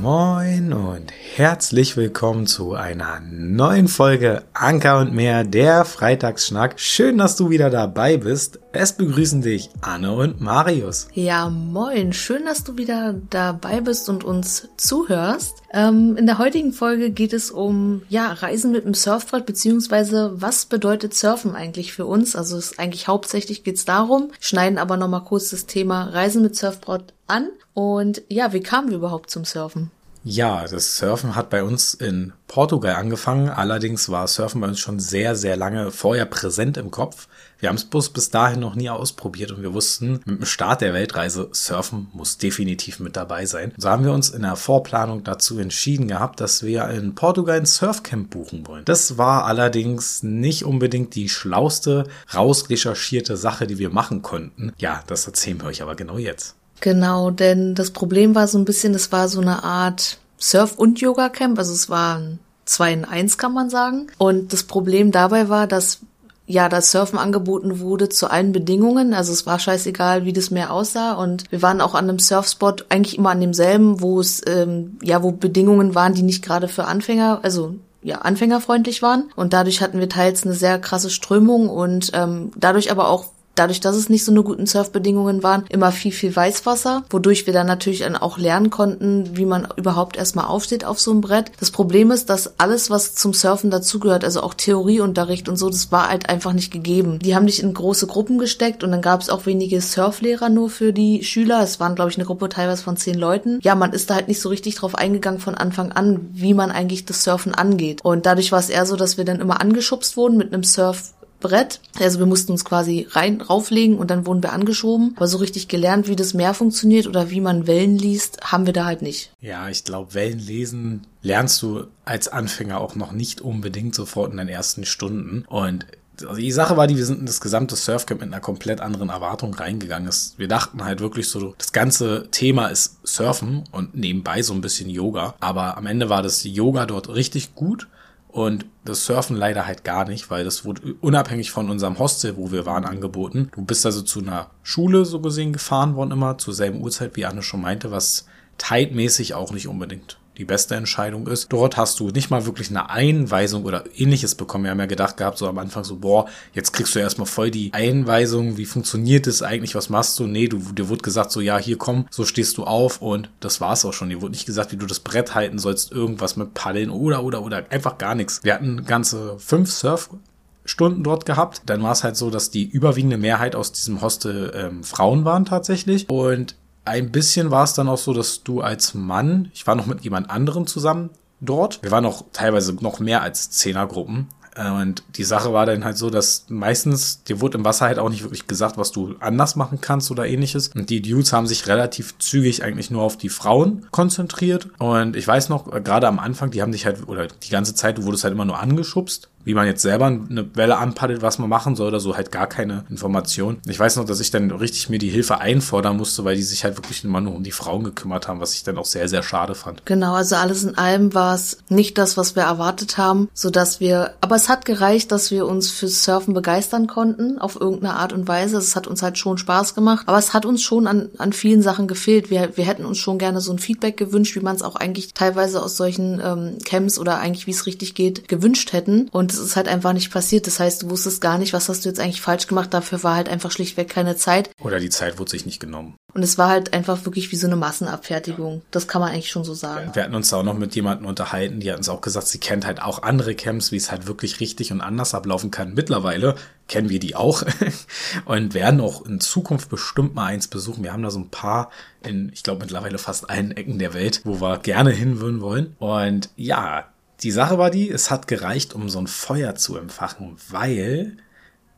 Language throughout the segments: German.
Moin und herzlich willkommen zu einer neuen Folge Anker und mehr, der Freitagsschnack. Schön, dass du wieder dabei bist. Es begrüßen dich Anne und Marius. Ja, moin. Schön, dass du wieder dabei bist und uns zuhörst. Ähm, in der heutigen Folge geht es um, ja, Reisen mit dem Surfbrett, beziehungsweise was bedeutet Surfen eigentlich für uns? Also es ist eigentlich hauptsächlich geht's darum, schneiden aber nochmal kurz das Thema Reisen mit Surfbrett an. Und ja, wie kamen wir überhaupt zum Surfen? Ja, das Surfen hat bei uns in Portugal angefangen. Allerdings war Surfen bei uns schon sehr, sehr lange vorher präsent im Kopf. Wir haben es bloß bis dahin noch nie ausprobiert und wir wussten, mit dem Start der Weltreise, Surfen muss definitiv mit dabei sein. So haben wir uns in der Vorplanung dazu entschieden gehabt, dass wir in Portugal ein Surfcamp buchen wollen. Das war allerdings nicht unbedingt die schlauste, rausrecherchierte Sache, die wir machen konnten. Ja, das erzählen wir euch aber genau jetzt. Genau, denn das Problem war so ein bisschen, es war so eine Art Surf- und Yoga-Camp, also es war ein 2 in 1, kann man sagen. Und das Problem dabei war, dass ja, das Surfen angeboten wurde zu allen Bedingungen. Also es war scheißegal, wie das Meer aussah. Und wir waren auch an einem Surfspot, eigentlich immer an demselben, wo es, ähm, ja, wo Bedingungen waren, die nicht gerade für Anfänger, also ja, anfängerfreundlich waren. Und dadurch hatten wir teils eine sehr krasse Strömung und ähm, dadurch aber auch dadurch, dass es nicht so eine guten Surfbedingungen waren, immer viel, viel Weißwasser, wodurch wir dann natürlich dann auch lernen konnten, wie man überhaupt erstmal aufsteht auf so einem Brett. Das Problem ist, dass alles, was zum Surfen dazugehört, also auch Theorieunterricht und so, das war halt einfach nicht gegeben. Die haben dich in große Gruppen gesteckt und dann gab es auch wenige Surflehrer nur für die Schüler. Es waren, glaube ich, eine Gruppe teilweise von zehn Leuten. Ja, man ist da halt nicht so richtig drauf eingegangen von Anfang an, wie man eigentlich das Surfen angeht. Und dadurch war es eher so, dass wir dann immer angeschubst wurden mit einem Surf Brett. Also wir mussten uns quasi rein rauflegen und dann wurden wir angeschoben. Aber so richtig gelernt, wie das Meer funktioniert oder wie man Wellen liest, haben wir da halt nicht. Ja, ich glaube, Wellen lesen lernst du als Anfänger auch noch nicht unbedingt sofort in den ersten Stunden. Und also die Sache war die, wir sind in das gesamte Surfcamp mit einer komplett anderen Erwartung reingegangen. Wir dachten halt wirklich so, das ganze Thema ist Surfen und nebenbei so ein bisschen Yoga. Aber am Ende war das Yoga dort richtig gut und das Surfen leider halt gar nicht, weil das wurde unabhängig von unserem Hostel, wo wir waren, angeboten. Du bist also zu einer Schule so gesehen gefahren worden immer, zur selben Uhrzeit, wie Anne schon meinte, was zeitmäßig auch nicht unbedingt die beste Entscheidung ist. Dort hast du nicht mal wirklich eine Einweisung oder ähnliches bekommen. Wir haben ja gedacht gehabt, so am Anfang so, boah, jetzt kriegst du erstmal voll die Einweisung, wie funktioniert es eigentlich, was machst du? Nee, du, dir wurde gesagt so, ja, hier komm, so stehst du auf und das war's auch schon. Dir wurde nicht gesagt, wie du das Brett halten sollst, irgendwas mit Paddeln oder, oder, oder, einfach gar nichts. Wir hatten ganze fünf Surf Stunden dort gehabt. Dann war es halt so, dass die überwiegende Mehrheit aus diesem Hostel ähm, Frauen waren tatsächlich. Und ein bisschen war es dann auch so, dass du als Mann, ich war noch mit jemand anderem zusammen dort. Wir waren auch teilweise noch mehr als Zehnergruppen. Und die Sache war dann halt so, dass meistens, dir wurde im Wasser halt auch nicht wirklich gesagt, was du anders machen kannst oder ähnliches. Und die Dudes haben sich relativ zügig eigentlich nur auf die Frauen konzentriert. Und ich weiß noch, äh, gerade am Anfang, die haben dich halt, oder die ganze Zeit, du wurdest halt immer nur angeschubst wie man jetzt selber eine Welle anpaddelt, was man machen soll oder so, halt gar keine Information. Ich weiß noch, dass ich dann richtig mir die Hilfe einfordern musste, weil die sich halt wirklich immer nur um die Frauen gekümmert haben, was ich dann auch sehr, sehr schade fand. Genau, also alles in allem war es nicht das, was wir erwartet haben, so dass wir, aber es hat gereicht, dass wir uns fürs Surfen begeistern konnten, auf irgendeine Art und Weise. Es hat uns halt schon Spaß gemacht, aber es hat uns schon an, an vielen Sachen gefehlt. Wir, wir hätten uns schon gerne so ein Feedback gewünscht, wie man es auch eigentlich teilweise aus solchen ähm, Camps oder eigentlich wie es richtig geht, gewünscht hätten. Und es ist halt einfach nicht passiert. Das heißt, du wusstest gar nicht, was hast du jetzt eigentlich falsch gemacht. Dafür war halt einfach schlichtweg keine Zeit. Oder die Zeit wurde sich nicht genommen. Und es war halt einfach wirklich wie so eine Massenabfertigung. Das kann man eigentlich schon so sagen. Wir hatten uns da auch noch mit jemandem unterhalten, die hat uns auch gesagt, sie kennt halt auch andere Camps, wie es halt wirklich richtig und anders ablaufen kann. Mittlerweile kennen wir die auch und werden auch in Zukunft bestimmt mal eins besuchen. Wir haben da so ein paar in, ich glaube, mittlerweile fast allen Ecken der Welt, wo wir gerne hinwürden wollen. Und ja, die Sache war die, es hat gereicht, um so ein Feuer zu empfachen, weil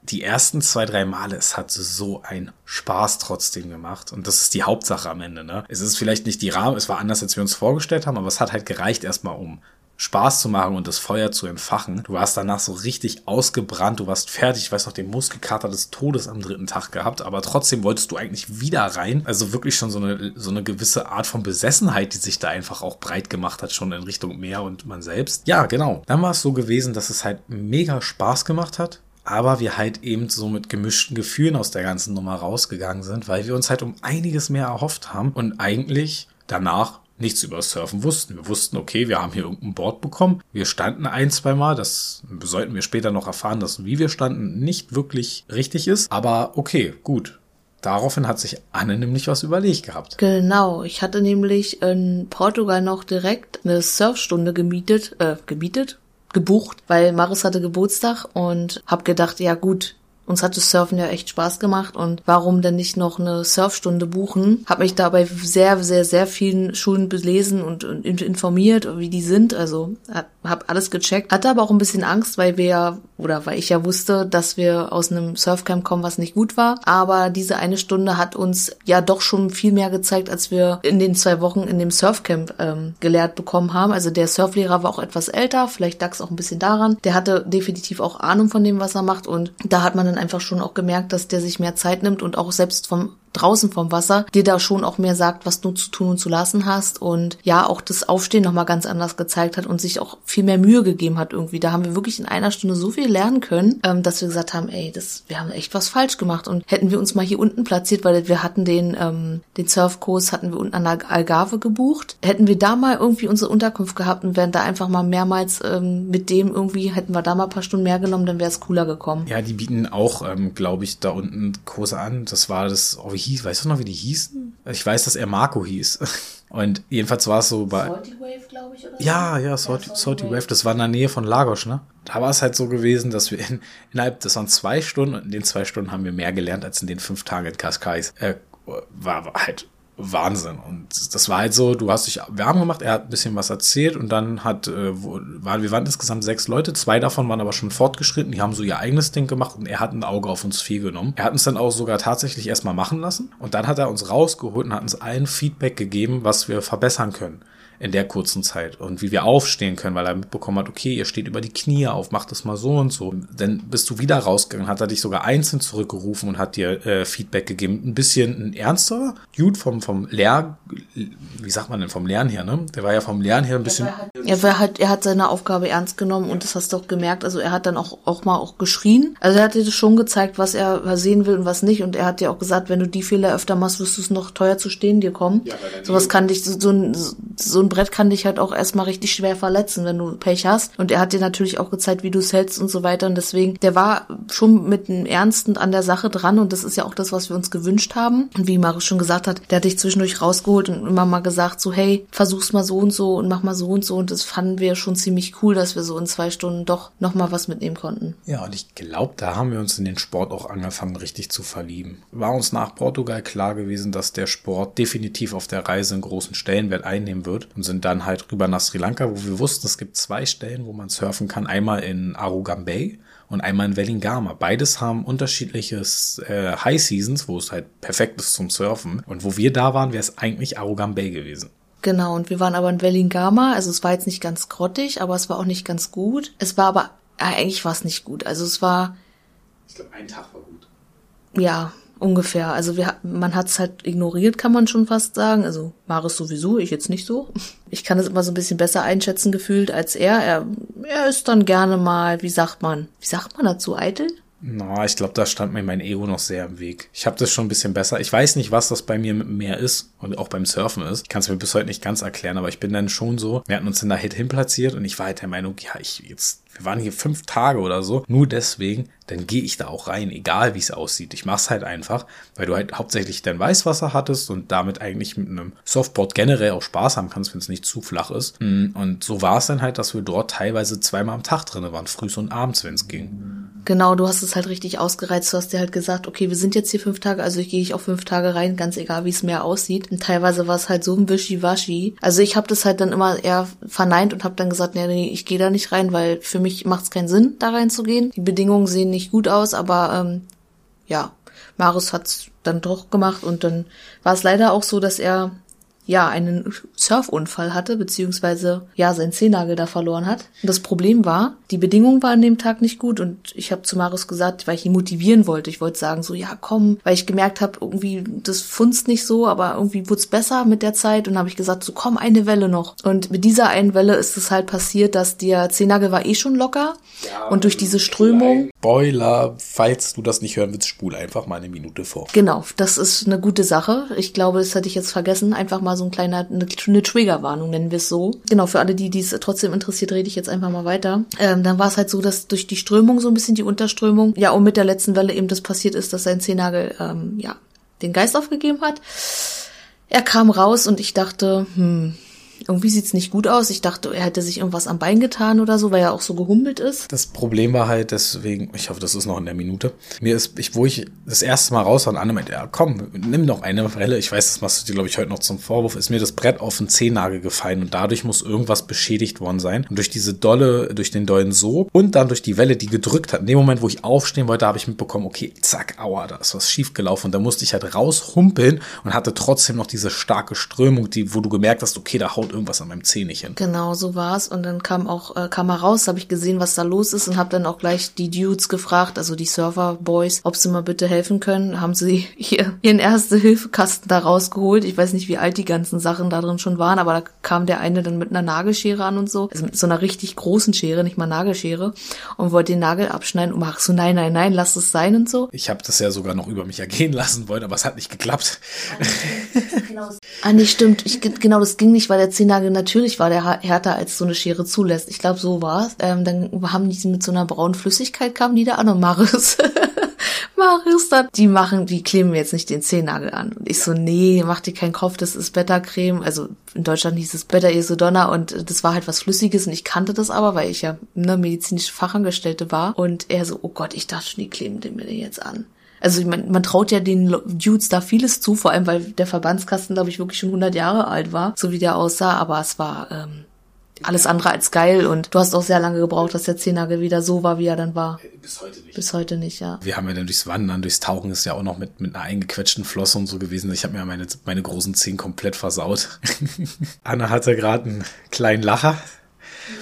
die ersten zwei, drei Male, es hat so einen Spaß trotzdem gemacht. Und das ist die Hauptsache am Ende, ne? Es ist vielleicht nicht die Rahmen, es war anders, als wir uns vorgestellt haben, aber es hat halt gereicht erstmal, um Spaß zu machen und das Feuer zu entfachen. Du warst danach so richtig ausgebrannt, du warst fertig, ich weiß noch, den Muskelkater des Todes am dritten Tag gehabt, aber trotzdem wolltest du eigentlich wieder rein. Also wirklich schon so eine, so eine gewisse Art von Besessenheit, die sich da einfach auch breit gemacht hat, schon in Richtung Meer und man selbst. Ja, genau. Dann war es so gewesen, dass es halt mega Spaß gemacht hat aber wir halt eben so mit gemischten Gefühlen aus der ganzen Nummer rausgegangen sind, weil wir uns halt um einiges mehr erhofft haben und eigentlich danach nichts über Surfen wussten. Wir wussten, okay, wir haben hier irgendein Board bekommen. Wir standen ein, zwei. Das sollten wir später noch erfahren, dass wie wir standen nicht wirklich richtig ist. Aber okay, gut. Daraufhin hat sich Anne nämlich was überlegt gehabt. Genau, ich hatte nämlich in Portugal noch direkt eine Surfstunde gemietet, äh, gemietet, gebucht, weil Maris hatte Geburtstag und hab gedacht, ja gut, uns hat das Surfen ja echt Spaß gemacht und warum denn nicht noch eine Surfstunde buchen? Hab mich dabei sehr, sehr, sehr vielen Schulen belesen und, und informiert, wie die sind. Also hab alles gecheckt. Hatte aber auch ein bisschen Angst, weil wir ja, oder weil ich ja wusste, dass wir aus einem Surfcamp kommen, was nicht gut war. Aber diese eine Stunde hat uns ja doch schon viel mehr gezeigt, als wir in den zwei Wochen in dem Surfcamp ähm, gelehrt bekommen haben. Also der Surflehrer war auch etwas älter, vielleicht lag es auch ein bisschen daran. Der hatte definitiv auch Ahnung von dem, was er macht und da hat man dann einfach schon auch gemerkt, dass der sich mehr Zeit nimmt und auch selbst vom draußen vom Wasser dir da schon auch mehr sagt, was du zu tun und zu lassen hast und ja auch das Aufstehen nochmal ganz anders gezeigt hat und sich auch viel mehr Mühe gegeben hat irgendwie. Da haben wir wirklich in einer Stunde so viel lernen können, ähm, dass wir gesagt haben, ey, das, wir haben echt was falsch gemacht und hätten wir uns mal hier unten platziert, weil wir hatten den, ähm, den Surfkurs hatten wir unten an der Algarve gebucht, hätten wir da mal irgendwie unsere Unterkunft gehabt und wären da einfach mal mehrmals ähm, mit dem irgendwie, hätten wir da mal ein paar Stunden mehr genommen, dann wäre es cooler gekommen. Ja, die bieten auch, ähm, glaube ich, da unten Kurse an. Das war das, oh, wie hieß, weißt du noch, wie die hießen? Ich weiß, dass er Marco hieß. Und jedenfalls war es so bei. Salty Wave, glaube ich, oder? Ja, ja, Salty, ja, Salty Wave. Wave. Das war in der Nähe von Lagos, ne? Da war es halt so gewesen, dass wir in, innerhalb, das waren zwei Stunden, und in den zwei Stunden haben wir mehr gelernt als in den fünf Tagen in Cascais. Äh, war, war halt Wahnsinn. Und das war halt so, du hast dich warm gemacht, er hat ein bisschen was erzählt und dann hat, äh, waren, wir waren insgesamt sechs Leute, zwei davon waren aber schon fortgeschritten, die haben so ihr eigenes Ding gemacht und er hat ein Auge auf uns viel genommen. Er hat uns dann auch sogar tatsächlich erstmal machen lassen und dann hat er uns rausgeholt und hat uns allen Feedback gegeben, was wir verbessern können in der kurzen Zeit und wie wir aufstehen können, weil er mitbekommen hat, okay, ihr steht über die Knie auf, macht das mal so und so. Dann bist du wieder rausgegangen, hat er dich sogar einzeln zurückgerufen und hat dir äh, Feedback gegeben. Ein bisschen ein ernster Dude vom, vom Lehr, wie sagt man denn, vom Lernen her, ne? Der war ja vom Lernen her ein bisschen. Er, war halt, er hat seine Aufgabe ernst genommen und das hast du auch gemerkt. Also er hat dann auch, auch mal auch geschrien. Also er hat dir das schon gezeigt, was er sehen will und was nicht. Und er hat dir auch gesagt, wenn du die Fehler öfter machst, wirst du es noch teuer zu stehen dir kommen. Ja, Sowas kann dich, so, so ein, so ein ein Brett kann dich halt auch erstmal richtig schwer verletzen, wenn du Pech hast. Und er hat dir natürlich auch gezeigt, wie du es hältst und so weiter. Und deswegen, der war schon mit einem Ernsten an der Sache dran. Und das ist ja auch das, was wir uns gewünscht haben. Und wie Marius schon gesagt hat, der hat dich zwischendurch rausgeholt und immer mal gesagt, so, hey, versuch's mal so und so und mach mal so und so. Und das fanden wir schon ziemlich cool, dass wir so in zwei Stunden doch nochmal was mitnehmen konnten. Ja, und ich glaube, da haben wir uns in den Sport auch angefangen, richtig zu verlieben. War uns nach Portugal klar gewesen, dass der Sport definitiv auf der Reise einen großen Stellenwert einnehmen wird und sind dann halt rüber nach Sri Lanka, wo wir wussten, es gibt zwei Stellen, wo man surfen kann. Einmal in Arugam Bay und einmal in Wellingama. Beides haben unterschiedliches äh, High Seasons, wo es halt perfekt ist zum Surfen. Und wo wir da waren, wäre es eigentlich Arugam Bay gewesen. Genau, und wir waren aber in Wellingama. Also es war jetzt nicht ganz grottig, aber es war auch nicht ganz gut. Es war aber, äh, eigentlich war es nicht gut. Also es war. Ich glaube, ein Tag war gut. Ja, Ungefähr. Also wir, man hat es halt ignoriert, kann man schon fast sagen. Also Maris sowieso, ich jetzt nicht so. Ich kann es immer so ein bisschen besser einschätzen gefühlt als er. Er, er ist dann gerne mal, wie sagt man, wie sagt man dazu, eitel? Na, ich glaube, da stand mir mein Ego noch sehr im Weg. Ich habe das schon ein bisschen besser. Ich weiß nicht, was das bei mir mit Meer ist und auch beim Surfen ist. Ich kann es mir bis heute nicht ganz erklären, aber ich bin dann schon so. Wir hatten uns in der Hit hinplatziert und ich war halt der Meinung, ja, ich jetzt, wir waren hier fünf Tage oder so. Nur deswegen dann gehe ich da auch rein, egal wie es aussieht. Ich mach's halt einfach, weil du halt hauptsächlich dein Weißwasser hattest und damit eigentlich mit einem Softboard generell auch Spaß haben kannst, wenn es nicht zu flach ist. Mm, und so war es dann halt, dass wir dort teilweise zweimal am Tag drin waren, frühs und abends, wenn es ging. Genau, du hast es halt richtig ausgereizt. Du hast dir halt gesagt, okay, wir sind jetzt hier fünf Tage, also gehe ich auch fünf Tage rein, ganz egal, wie es mehr aussieht. Und teilweise war es halt so ein Wischiwaschi. Also ich habe das halt dann immer eher verneint und habe dann gesagt, nee, nee, ich gehe da nicht rein, weil für mich macht es keinen Sinn, da reinzugehen. Die Bedingungen sehen nicht gut aus, aber ähm, ja, Marius hat's dann doch gemacht und dann war es leider auch so, dass er ja einen Surfunfall hatte, beziehungsweise ja seinen Zehennagel da verloren hat. Und das Problem war, die Bedingungen waren an dem Tag nicht gut und ich habe zu Marius gesagt, weil ich ihn motivieren wollte. Ich wollte sagen so, ja komm, weil ich gemerkt habe, irgendwie das funzt nicht so, aber irgendwie wurde es besser mit der Zeit und habe ich gesagt, so komm, eine Welle noch. Und mit dieser einen Welle ist es halt passiert, dass der Zehennagel war eh schon locker ja, und durch diese Strömung. Boiler, falls du das nicht hören willst, spul einfach mal eine Minute vor. Genau, das ist eine gute Sache. Ich glaube, das hatte ich jetzt vergessen. Einfach mal so ein kleiner, eine, eine Triggerwarnung, nennen wir es so. Genau, für alle, die dies trotzdem interessiert, rede ich jetzt einfach mal weiter. Ähm, dann war es halt so, dass durch die Strömung so ein bisschen die Unterströmung, ja, und mit der letzten Welle eben das passiert ist, dass sein Zehennagel, ähm, ja, den Geist aufgegeben hat. Er kam raus und ich dachte, hm, irgendwie sieht's nicht gut aus. Ich dachte, er hätte sich irgendwas am Bein getan oder so, weil er auch so gehumpelt ist. Das Problem war halt deswegen, ich hoffe, das ist noch in der Minute. Mir ist, ich, wo ich das erste Mal raus war und Anne meinte, ja komm, nimm noch eine Welle. Ich weiß, das machst du dir, glaube ich, heute noch zum Vorwurf. Ist mir das Brett auf den Zehennagel gefallen und dadurch muss irgendwas beschädigt worden sein. Und durch diese dolle, durch den dollen Sog und dann durch die Welle, die gedrückt hat, in dem Moment, wo ich aufstehen wollte, habe ich mitbekommen, okay, zack, aua, da ist was schief gelaufen. Und da musste ich halt raushumpeln und hatte trotzdem noch diese starke Strömung, die, wo du gemerkt hast, okay, da haut irgendwas an meinem Zeh nicht hin. Genau, so war's. Und dann kam auch, äh, kam er raus, habe ich gesehen, was da los ist und habe dann auch gleich die Dudes gefragt, also die Server-Boys, ob sie mal bitte helfen können. Haben sie hier ihren Erste-Hilfe-Kasten da rausgeholt. Ich weiß nicht, wie alt die ganzen Sachen da drin schon waren, aber da kam der eine dann mit einer Nagelschere an und so. Also mit so einer richtig großen Schere, nicht mal Nagelschere. Und wollte den Nagel abschneiden und mach so, nein, nein, nein, lass es sein und so. Ich habe das ja sogar noch über mich ergehen lassen wollen, aber es hat nicht geklappt. ah, nee, stimmt. Ich, genau, das ging nicht, weil der Zehennagel natürlich war der härter als so eine Schere zulässt. Ich glaube, so war's. Ähm, dann haben die mit so einer braunen Flüssigkeit kamen die da an und Marius. Marius dann, die machen, die kleben jetzt nicht den Zehennagel an. Und ich so, nee, mach dir keinen Kopf, das ist Bettercreme. Also in Deutschland hieß es Better Isodonna und das war halt was Flüssiges und ich kannte das aber, weil ich ja eine medizinische Fachangestellte war. Und er so, oh Gott, ich dachte schon, die kleben den mir jetzt an. Also ich mein, man traut ja den Dudes da vieles zu, vor allem weil der Verbandskasten, glaube ich, wirklich schon 100 Jahre alt war, so wie der aussah. Aber es war ähm, alles andere als geil und du hast auch sehr lange gebraucht, dass der Zehnagel wieder so war, wie er dann war. Bis heute nicht. Bis heute nicht, ja. Wir haben ja dann durchs Wandern, durchs Tauchen ist ja auch noch mit, mit einer eingequetschten Flosse und so gewesen. Ich habe mir meine, meine großen Zehen komplett versaut. Anna hatte gerade einen kleinen Lacher.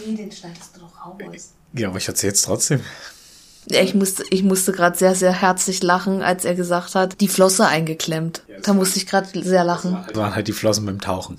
Nee, den schneidest du doch raus. Ja, aber ich erzähl's trotzdem. Ich musste, ich musste gerade sehr, sehr herzlich lachen, als er gesagt hat, die Flosse eingeklemmt. Ja, da musste ich gerade sehr lachen. Das waren halt die Flossen beim Tauchen.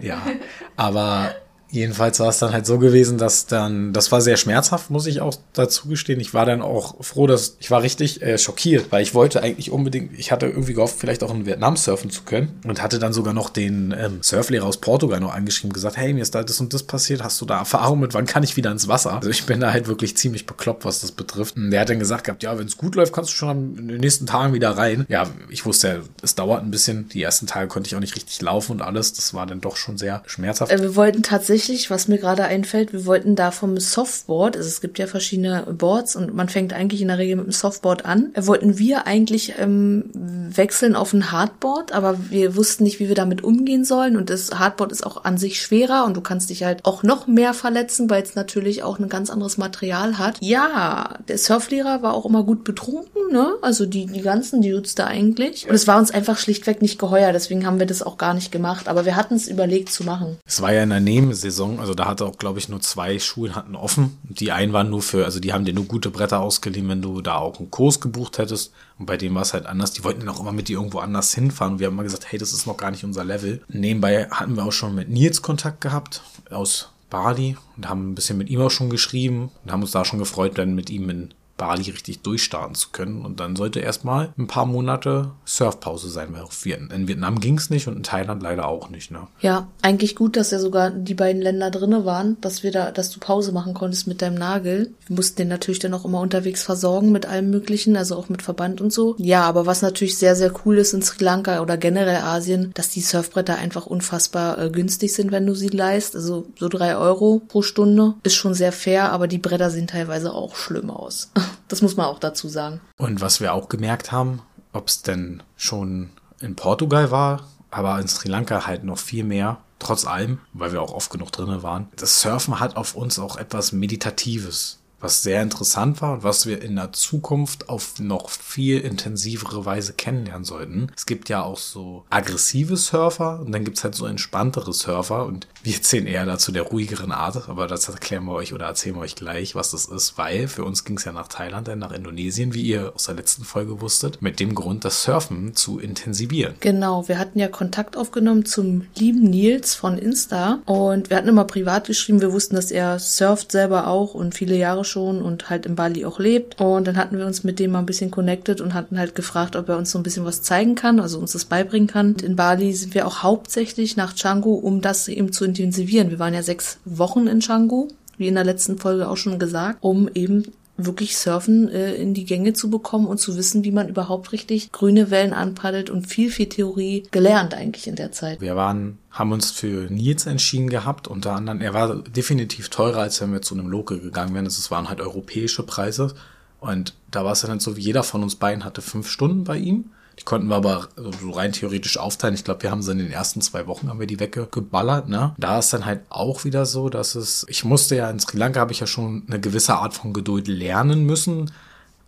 ja, aber Jedenfalls war es dann halt so gewesen, dass dann, das war sehr schmerzhaft, muss ich auch dazu gestehen. Ich war dann auch froh, dass, ich war richtig äh, schockiert, weil ich wollte eigentlich unbedingt, ich hatte irgendwie gehofft, vielleicht auch in Vietnam surfen zu können und hatte dann sogar noch den ähm, Surflehrer aus Portugal noch angeschrieben, gesagt, hey, mir ist da das und das passiert, hast du da Erfahrung mit, wann kann ich wieder ins Wasser? Also ich bin da halt wirklich ziemlich bekloppt, was das betrifft. Und der hat dann gesagt gehabt, ja, wenn es gut läuft, kannst du schon in den nächsten Tagen wieder rein. Ja, ich wusste, es dauert ein bisschen. Die ersten Tage konnte ich auch nicht richtig laufen und alles. Das war dann doch schon sehr schmerzhaft. Äh, wir wollten tatsächlich tatsächlich, was mir gerade einfällt, wir wollten da vom Softboard, also es gibt ja verschiedene Boards und man fängt eigentlich in der Regel mit dem Softboard an, äh, wollten wir eigentlich ähm, wechseln auf ein Hardboard, aber wir wussten nicht, wie wir damit umgehen sollen und das Hardboard ist auch an sich schwerer und du kannst dich halt auch noch mehr verletzen, weil es natürlich auch ein ganz anderes Material hat. Ja, der Surflehrer war auch immer gut betrunken, ne? Also die, die ganzen Dudes da eigentlich. Und es war uns einfach schlichtweg nicht geheuer, deswegen haben wir das auch gar nicht gemacht, aber wir hatten es überlegt zu machen. Es war ja in der Nebensaison Saison. Also da hatte auch, glaube ich, nur zwei Schulen hatten offen. Die einen waren nur für, also die haben dir nur gute Bretter ausgeliehen, wenn du da auch einen Kurs gebucht hättest. Und bei dem war es halt anders. Die wollten dann auch immer mit dir irgendwo anders hinfahren. Und wir haben mal gesagt, hey, das ist noch gar nicht unser Level. Nebenbei hatten wir auch schon mit Nils Kontakt gehabt aus Bali und haben ein bisschen mit ihm auch schon geschrieben und haben uns da schon gefreut, dann mit ihm in Bali richtig durchstarten zu können. Und dann sollte erstmal ein paar Monate Surfpause sein, in Vietnam ging es nicht und in Thailand leider auch nicht. Ne? Ja, eigentlich gut, dass ja sogar die beiden Länder drinne waren, dass wir da, dass du Pause machen konntest mit deinem Nagel. Wir mussten den natürlich dann auch immer unterwegs versorgen mit allem Möglichen, also auch mit Verband und so. Ja, aber was natürlich sehr, sehr cool ist in Sri Lanka oder generell Asien, dass die Surfbretter einfach unfassbar äh, günstig sind, wenn du sie leist. Also so drei Euro pro Stunde ist schon sehr fair, aber die Bretter sehen teilweise auch schlimm aus. Das muss man auch dazu sagen. Und was wir auch gemerkt haben, ob es denn schon in Portugal war, aber in Sri Lanka halt noch viel mehr, trotz allem, weil wir auch oft genug drinne waren. Das Surfen hat auf uns auch etwas Meditatives was sehr interessant war und was wir in der Zukunft auf noch viel intensivere Weise kennenlernen sollten. Es gibt ja auch so aggressive Surfer und dann gibt's halt so entspanntere Surfer und wir zählen eher dazu der ruhigeren Art, aber das erklären wir euch oder erzählen wir euch gleich, was das ist, weil für uns ging's ja nach Thailand, dann nach Indonesien, wie ihr aus der letzten Folge wusstet, mit dem Grund, das Surfen zu intensivieren. Genau, wir hatten ja Kontakt aufgenommen zum lieben Nils von Insta und wir hatten immer privat geschrieben, wir wussten, dass er surft selber auch und viele Jahre schon und halt in Bali auch lebt. Und dann hatten wir uns mit dem mal ein bisschen connected und hatten halt gefragt, ob er uns so ein bisschen was zeigen kann, also uns das beibringen kann. Und in Bali sind wir auch hauptsächlich nach Canggu, um das eben zu intensivieren. Wir waren ja sechs Wochen in Canggu wie in der letzten Folge auch schon gesagt, um eben wirklich Surfen äh, in die Gänge zu bekommen und zu wissen, wie man überhaupt richtig grüne Wellen anpaddelt und viel, viel Theorie gelernt eigentlich in der Zeit. Wir waren, haben uns für Nils entschieden gehabt, unter anderem, er war definitiv teurer, als wenn wir zu einem Local gegangen wären. Es waren halt europäische Preise. Und da war es dann halt so, wie jeder von uns beiden hatte fünf Stunden bei ihm. Die konnten wir aber so rein theoretisch aufteilen. Ich glaube, wir haben sie in den ersten zwei Wochen haben wir die weggeballert. Ne? Da ist dann halt auch wieder so, dass es, ich musste ja in Sri Lanka habe ich ja schon eine gewisse Art von Geduld lernen müssen,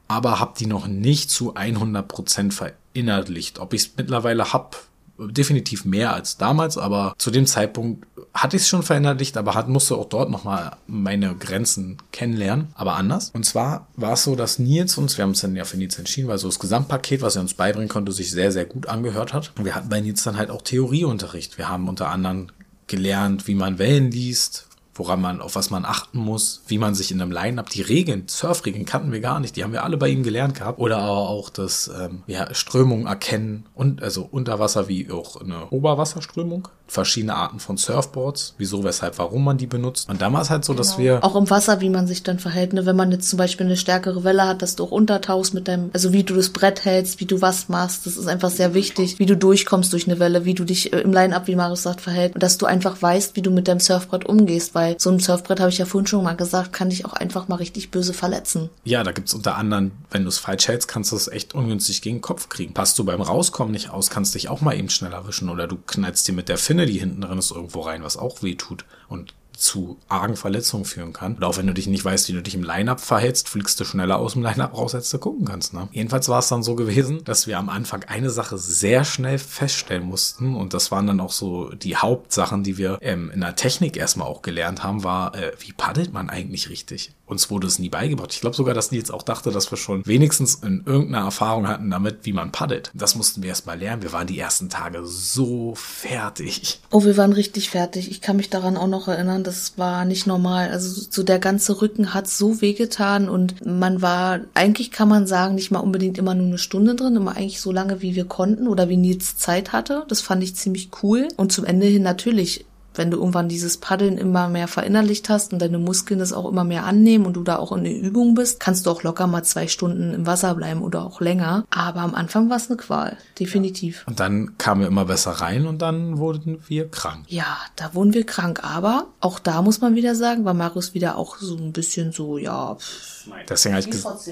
aber habe die noch nicht zu 100 Prozent verinnerlicht. Ob ich es mittlerweile hab, definitiv mehr als damals, aber zu dem Zeitpunkt hatte ich es schon verinnerlicht, aber hat, musste auch dort nochmal meine Grenzen kennenlernen, aber anders. Und zwar war es so, dass Nils uns, wir haben uns dann ja für Nils entschieden, weil so das Gesamtpaket, was er uns beibringen konnte, sich sehr, sehr gut angehört hat. Und wir hatten bei Nils dann halt auch Theorieunterricht. Wir haben unter anderem gelernt, wie man Wellen liest, woran man, auf was man achten muss, wie man sich in einem Line-Up, die Regeln, Surfregeln kannten wir gar nicht, die haben wir alle bei ihm gelernt gehabt. Oder aber auch das, ähm, ja, Strömung erkennen und, also Unterwasser wie auch eine Oberwasserströmung, verschiedene Arten von Surfboards, wieso, weshalb, warum man die benutzt. Und damals halt so, genau. dass wir. Auch im Wasser, wie man sich dann verhält, ne? wenn man jetzt zum Beispiel eine stärkere Welle hat, dass du auch untertauchst mit deinem, also wie du das Brett hältst, wie du was machst, das ist einfach sehr wichtig, wie du durchkommst durch eine Welle, wie du dich äh, im Line-Up, wie Marius sagt, verhält und dass du einfach weißt, wie du mit deinem Surfbrett umgehst, weil so ein Surfbrett, habe ich ja vorhin schon mal gesagt, kann dich auch einfach mal richtig böse verletzen. Ja, da gibt's unter anderem, wenn du es falsch hältst, kannst du es echt ungünstig gegen den Kopf kriegen. Passt du beim Rauskommen nicht aus, kannst dich auch mal eben schnell erwischen oder du knallst dir mit der Finne, die hinten drin ist, irgendwo rein, was auch weh tut. Und zu argen Verletzungen führen kann. Oder auch wenn du dich nicht weißt, wie du dich im Line-Up verhältst, fliegst du schneller aus dem Line-Up raus, als du gucken kannst. Ne? Jedenfalls war es dann so gewesen, dass wir am Anfang eine Sache sehr schnell feststellen mussten und das waren dann auch so die Hauptsachen, die wir ähm, in der Technik erstmal auch gelernt haben, war, äh, wie paddelt man eigentlich richtig? Uns wurde es nie beigebracht. Ich glaube sogar, dass Nils auch dachte, dass wir schon wenigstens in irgendeiner Erfahrung hatten damit, wie man paddelt. Das mussten wir erstmal lernen. Wir waren die ersten Tage so fertig. Oh, wir waren richtig fertig. Ich kann mich daran auch noch erinnern, das war nicht normal. Also so der ganze Rücken hat so wehgetan und man war, eigentlich kann man sagen, nicht mal unbedingt immer nur eine Stunde drin, immer eigentlich so lange, wie wir konnten oder wie Nils Zeit hatte. Das fand ich ziemlich cool. Und zum Ende hin natürlich wenn du irgendwann dieses Paddeln immer mehr verinnerlicht hast und deine Muskeln das auch immer mehr annehmen und du da auch in der Übung bist, kannst du auch locker mal zwei Stunden im Wasser bleiben oder auch länger. Aber am Anfang war es eine Qual, definitiv. Und dann kamen wir immer besser rein und dann wurden wir krank. Ja, da wurden wir krank. Aber auch da muss man wieder sagen, war Marius wieder auch so ein bisschen so, ja, pff, Deswegen habe ich gesagt,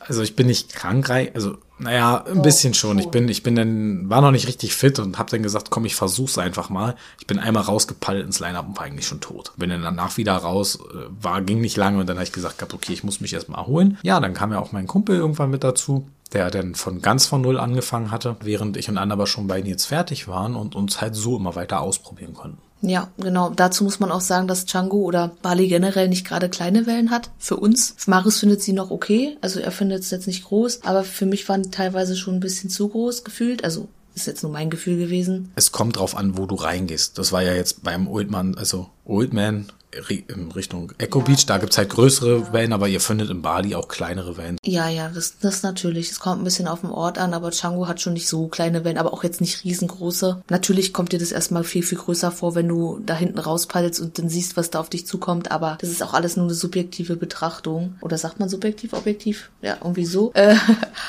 also ich bin nicht krank, also naja, ein oh, bisschen schon. Ich bin, ich bin dann, war noch nicht richtig fit und habe dann gesagt, komm, ich versuch's einfach mal. Ich bin einmal rausgepallt ins Line-Up und war eigentlich schon tot. Bin dann danach wieder raus, äh, war, ging nicht lange und dann habe ich gesagt, okay, ich muss mich erstmal erholen. Ja, dann kam ja auch mein Kumpel irgendwann mit dazu der dann von ganz von null angefangen hatte, während ich und Anna aber schon bei Nils fertig waren und uns halt so immer weiter ausprobieren konnten. Ja, genau. Dazu muss man auch sagen, dass Django oder Bali generell nicht gerade kleine Wellen hat. Für uns. Marius findet sie noch okay. Also er findet es jetzt nicht groß. Aber für mich waren die teilweise schon ein bisschen zu groß gefühlt. Also ist jetzt nur mein Gefühl gewesen. Es kommt drauf an, wo du reingehst. Das war ja jetzt beim Oldman, also Oldman in Richtung Echo Beach. Da gibt's halt größere Wellen, aber ihr findet in Bali auch kleinere Wellen. Ja, ja, das, das natürlich. Es kommt ein bisschen auf den Ort an, aber Canggu hat schon nicht so kleine Wellen, aber auch jetzt nicht riesengroße. Natürlich kommt dir das erstmal viel, viel größer vor, wenn du da hinten rauspaddelst und dann siehst, was da auf dich zukommt. Aber das ist auch alles nur eine subjektive Betrachtung. Oder sagt man subjektiv, objektiv? Ja, irgendwie so. Äh,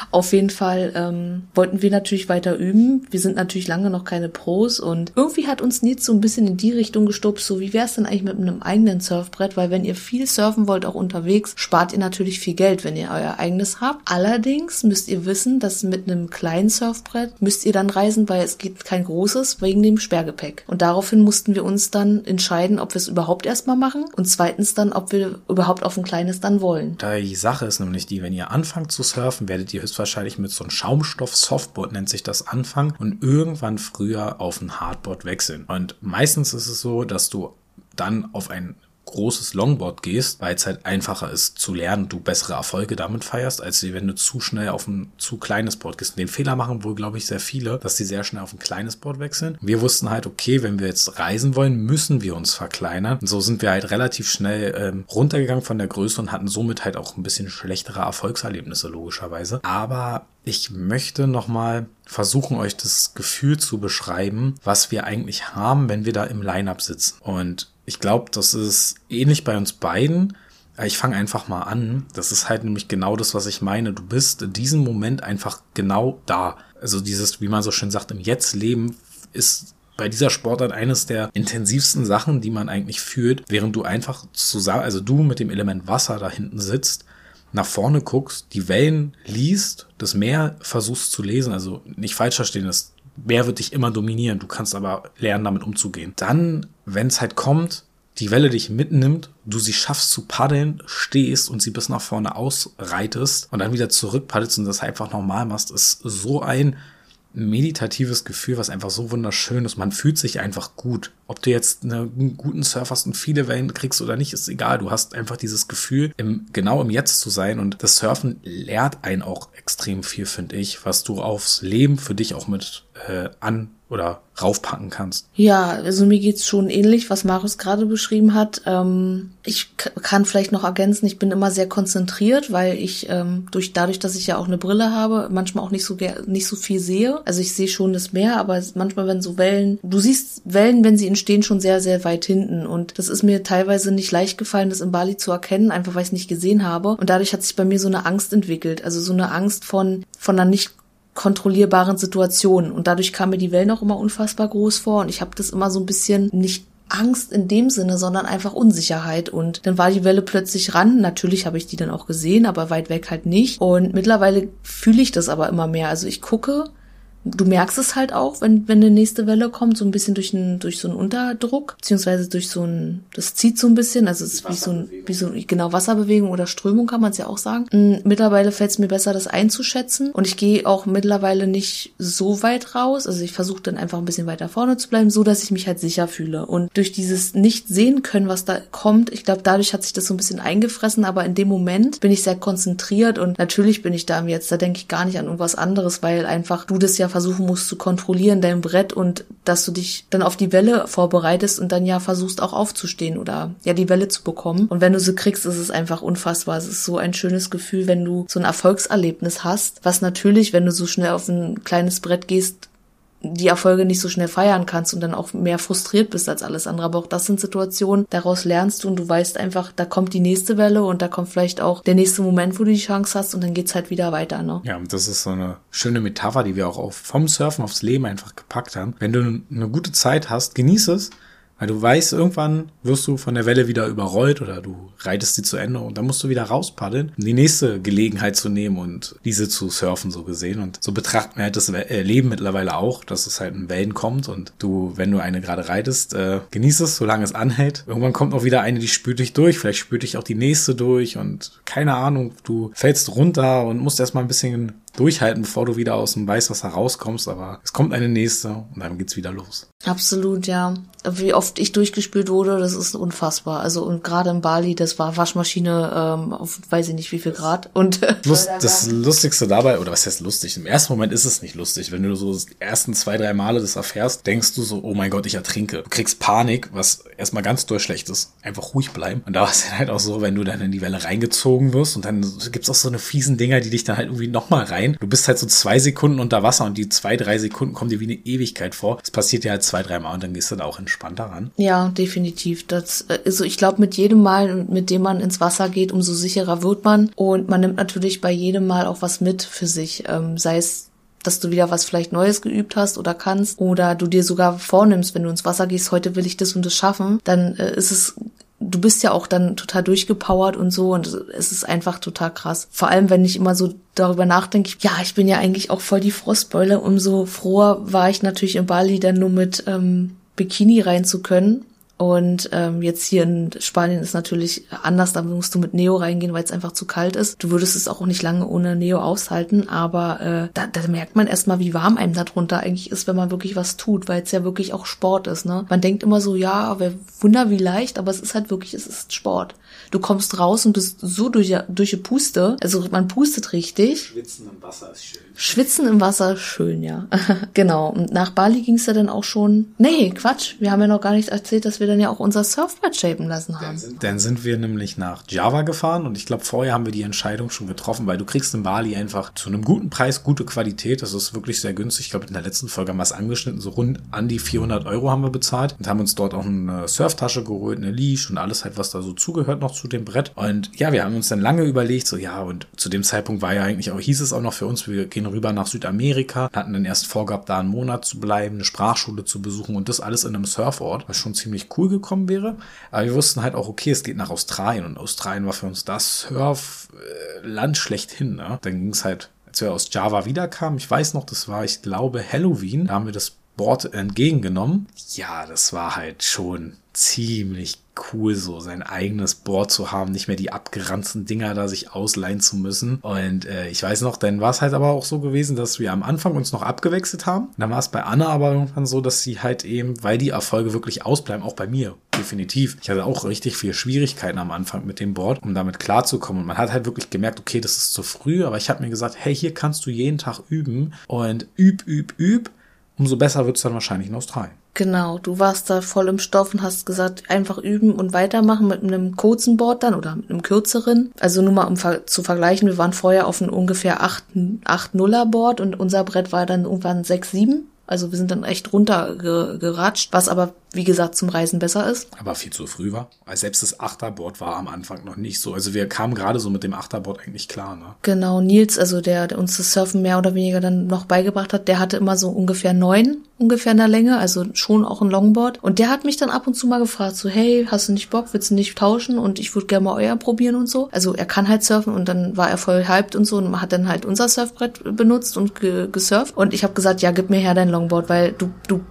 auf jeden Fall ähm, wollten wir natürlich weiter üben. Wir sind natürlich lange noch keine Pros und irgendwie hat uns Nils so ein bisschen in die Richtung gestoppt, so wie wär's denn eigentlich mit einem eigenen Surfbrett, weil wenn ihr viel surfen wollt, auch unterwegs, spart ihr natürlich viel Geld, wenn ihr euer eigenes habt. Allerdings müsst ihr wissen, dass mit einem kleinen Surfbrett müsst ihr dann reisen, weil es geht kein großes wegen dem Sperrgepäck. Und daraufhin mussten wir uns dann entscheiden, ob wir es überhaupt erstmal machen und zweitens dann, ob wir überhaupt auf ein kleines dann wollen. Die Sache ist nämlich die, wenn ihr anfangt zu surfen, werdet ihr höchstwahrscheinlich mit so einem Schaumstoff-Softboard, nennt sich das, anfangen und irgendwann früher auf ein Hardboard wechseln. Und meistens ist es so, dass du dann auf ein großes Longboard gehst, weil es halt einfacher ist zu lernen, du bessere Erfolge damit feierst, als wenn du zu schnell auf ein zu kleines Board gehst. Den Fehler machen wohl, glaube ich, sehr viele, dass sie sehr schnell auf ein kleines Board wechseln. Wir wussten halt, okay, wenn wir jetzt reisen wollen, müssen wir uns verkleinern. Und so sind wir halt relativ schnell ähm, runtergegangen von der Größe und hatten somit halt auch ein bisschen schlechtere Erfolgserlebnisse, logischerweise. Aber ich möchte nochmal versuchen, euch das Gefühl zu beschreiben, was wir eigentlich haben, wenn wir da im Line-Up sitzen. Und ich glaube, das ist ähnlich bei uns beiden. Ich fange einfach mal an. Das ist halt nämlich genau das, was ich meine. Du bist in diesem Moment einfach genau da. Also dieses, wie man so schön sagt, im Jetzt-Leben ist bei dieser Sportart eines der intensivsten Sachen, die man eigentlich fühlt, während du einfach zusammen, also du mit dem Element Wasser da hinten sitzt, nach vorne guckst, die Wellen liest, das Meer versuchst zu lesen, also nicht falsch verstehen, das Meer wird dich immer dominieren, du kannst aber lernen, damit umzugehen. Dann, wenn es halt kommt, die Welle dich mitnimmt, du sie schaffst zu paddeln, stehst und sie bis nach vorne ausreitest und dann wieder zurück paddelst und das einfach normal machst, ist so ein meditatives Gefühl, was einfach so wunderschön ist. Man fühlt sich einfach gut. Ob du jetzt einen guten Surf hast und viele Wellen kriegst oder nicht, ist egal. Du hast einfach dieses Gefühl, im, genau im Jetzt zu sein. Und das Surfen lehrt einen auch extrem viel, finde ich, was du aufs Leben für dich auch mit äh, an oder raufpacken kannst. Ja, also mir geht's schon ähnlich, was Marius gerade beschrieben hat. Ähm, ich kann vielleicht noch ergänzen, ich bin immer sehr konzentriert, weil ich ähm, durch dadurch, dass ich ja auch eine Brille habe, manchmal auch nicht so nicht so viel sehe. Also ich sehe schon das Meer, aber manchmal wenn so Wellen, du siehst Wellen, wenn sie entstehen, schon sehr sehr weit hinten und das ist mir teilweise nicht leicht gefallen, das in Bali zu erkennen, einfach weil ich es nicht gesehen habe und dadurch hat sich bei mir so eine Angst entwickelt, also so eine Angst von von einer nicht kontrollierbaren Situationen. Und dadurch kam mir die Wellen auch immer unfassbar groß vor. Und ich habe das immer so ein bisschen nicht Angst in dem Sinne, sondern einfach Unsicherheit. Und dann war die Welle plötzlich ran. Natürlich habe ich die dann auch gesehen, aber weit weg halt nicht. Und mittlerweile fühle ich das aber immer mehr. Also ich gucke du merkst es halt auch, wenn, wenn eine nächste Welle kommt, so ein bisschen durch, ein, durch so einen Unterdruck, beziehungsweise durch so ein, das zieht so ein bisschen, also es ist wie so ein, wie so, genau, Wasserbewegung oder Strömung kann man es ja auch sagen. Mm, mittlerweile fällt es mir besser, das einzuschätzen. Und ich gehe auch mittlerweile nicht so weit raus, also ich versuche dann einfach ein bisschen weiter vorne zu bleiben, so dass ich mich halt sicher fühle. Und durch dieses nicht sehen können, was da kommt, ich glaube, dadurch hat sich das so ein bisschen eingefressen, aber in dem Moment bin ich sehr konzentriert und natürlich bin ich da jetzt, da denke ich gar nicht an irgendwas anderes, weil einfach du das ja versuchen musst zu kontrollieren, dein Brett und dass du dich dann auf die Welle vorbereitest und dann ja versuchst auch aufzustehen oder ja die Welle zu bekommen. Und wenn du sie kriegst, ist es einfach unfassbar. Es ist so ein schönes Gefühl, wenn du so ein Erfolgserlebnis hast, was natürlich, wenn du so schnell auf ein kleines Brett gehst, die Erfolge nicht so schnell feiern kannst und dann auch mehr frustriert bist als alles andere. Aber auch das sind Situationen, daraus lernst du und du weißt einfach, da kommt die nächste Welle und da kommt vielleicht auch der nächste Moment, wo du die Chance hast und dann geht's halt wieder weiter, ne? Ja, das ist so eine schöne Metapher, die wir auch vom Surfen aufs Leben einfach gepackt haben. Wenn du eine gute Zeit hast, genieß es weil du weißt, irgendwann wirst du von der Welle wieder überrollt oder du reitest sie zu Ende und dann musst du wieder rauspaddeln, um die nächste Gelegenheit zu nehmen und diese zu surfen, so gesehen. Und so betrachten wir halt das äh, Leben mittlerweile auch, dass es halt in Wellen kommt und du, wenn du eine gerade reitest, äh, genieß es, solange es anhält. Irgendwann kommt auch wieder eine, die spürt dich durch, vielleicht spürt dich auch die nächste durch und keine Ahnung, du fällst runter und musst erstmal ein bisschen durchhalten, bevor du wieder aus dem Weißwasser rauskommst, aber es kommt eine nächste und dann geht's wieder los. Absolut, ja. Wie oft ich durchgespült wurde, das ist unfassbar. Also und gerade in Bali, das war Waschmaschine ähm, auf weiß ich nicht wie viel Grad. Und Lust, das Lustigste dabei, oder was heißt lustig? Im ersten Moment ist es nicht lustig. Wenn du so die ersten zwei, drei Male das erfährst, denkst du so, oh mein Gott, ich ertrinke. Du kriegst Panik, was erstmal ganz durchschlecht ist. Einfach ruhig bleiben. Und da war es halt auch so, wenn du dann in die Welle reingezogen wirst und dann gibt's auch so eine fiesen Dinger, die dich dann halt irgendwie nochmal rein. Du bist halt so zwei Sekunden unter Wasser und die zwei, drei Sekunden kommen dir wie eine Ewigkeit vor. Das passiert ja halt zwei, drei Mal und dann gehst du da auch entspannter ran. Ja, definitiv. Das, also ich glaube, mit jedem Mal, mit dem man ins Wasser geht, umso sicherer wird man. Und man nimmt natürlich bei jedem Mal auch was mit für sich. Ähm, sei es dass du wieder was vielleicht Neues geübt hast oder kannst oder du dir sogar vornimmst, wenn du ins Wasser gehst, heute will ich das und das schaffen, dann äh, ist es du bist ja auch dann total durchgepowert und so und es ist einfach total krass. Vor allem, wenn ich immer so darüber nachdenke, ja, ich bin ja eigentlich auch voll die Frostbeule, umso froher war ich natürlich in Bali dann nur mit ähm, Bikini rein zu können und ähm, jetzt hier in Spanien ist natürlich anders, da musst du mit Neo reingehen, weil es einfach zu kalt ist. Du würdest es auch nicht lange ohne Neo aushalten, aber äh, da, da merkt man erstmal, wie warm einem da drunter eigentlich ist, wenn man wirklich was tut, weil es ja wirklich auch Sport ist. Ne? Man denkt immer so, ja, Wunder wie leicht, aber es ist halt wirklich, es ist Sport. Du kommst raus und bist so durch, durch die Puste. Also man pustet richtig. Schwitzen im Wasser ist schön. Schwitzen im Wasser ist schön, ja. genau. Und nach Bali ging es ja dann auch schon. Nee, Quatsch. Wir haben ja noch gar nicht erzählt, dass wir dann ja auch unser Surfbrett shapen lassen haben. Dann sind, dann sind wir nämlich nach Java gefahren und ich glaube, vorher haben wir die Entscheidung schon getroffen, weil du kriegst in Bali einfach zu einem guten Preis gute Qualität. Das ist wirklich sehr günstig. Ich glaube, in der letzten Folge haben wir es angeschnitten. So rund an die 400 Euro haben wir bezahlt und haben uns dort auch eine Surftasche geholt, eine Leash und alles halt, was da so zugehört noch zu dem Brett. Und ja, wir haben uns dann lange überlegt, so ja, und zu dem Zeitpunkt war ja eigentlich auch, hieß es auch noch für uns, wir gehen rüber nach Südamerika, hatten dann erst vorgehabt, da einen Monat zu bleiben, eine Sprachschule zu besuchen und das alles in einem Surfort, was schon ziemlich cool gekommen wäre. Aber wir wussten halt auch, okay, es geht nach Australien und Australien war für uns das Surfland schlechthin. Ne? Dann ging es halt als wir aus Java wiederkamen, ich weiß noch, das war, ich glaube, Halloween, da haben wir das Board entgegengenommen. Ja, das war halt schon ziemlich cool, so sein eigenes Board zu haben, nicht mehr die abgeranzten Dinger da sich ausleihen zu müssen. Und äh, ich weiß noch, dann war es halt aber auch so gewesen, dass wir am Anfang uns noch abgewechselt haben. Dann war es bei Anna aber irgendwann so, dass sie halt eben, weil die Erfolge wirklich ausbleiben, auch bei mir, definitiv. Ich hatte auch richtig viel Schwierigkeiten am Anfang mit dem Board, um damit klarzukommen. Und man hat halt wirklich gemerkt, okay, das ist zu früh, aber ich habe mir gesagt, hey, hier kannst du jeden Tag üben und üb, üb, üb umso besser wird es dann wahrscheinlich in Australien. Genau, du warst da voll im Stoff und hast gesagt, einfach üben und weitermachen mit einem kurzen Board dann oder mit einem kürzeren. Also nur mal um zu vergleichen, wir waren vorher auf einem ungefähr 8-0er Board und unser Brett war dann irgendwann 6-7. Also wir sind dann echt runtergeratscht, was aber wie gesagt, zum Reisen besser ist. Aber viel zu früh war. Also selbst das Achterboard war am Anfang noch nicht so. Also wir kamen gerade so mit dem Achterboard eigentlich klar, ne? Genau, Nils, also der, der uns das Surfen mehr oder weniger dann noch beigebracht hat, der hatte immer so ungefähr neun, ungefähr in der Länge, also schon auch ein Longboard. Und der hat mich dann ab und zu mal gefragt, so, hey, hast du nicht Bock, willst du nicht tauschen? Und ich würde gerne mal euer probieren und so. Also er kann halt surfen und dann war er voll hyped und so und hat dann halt unser Surfbrett benutzt und ge gesurft. Und ich habe gesagt, ja, gib mir her dein Longboard, weil du, du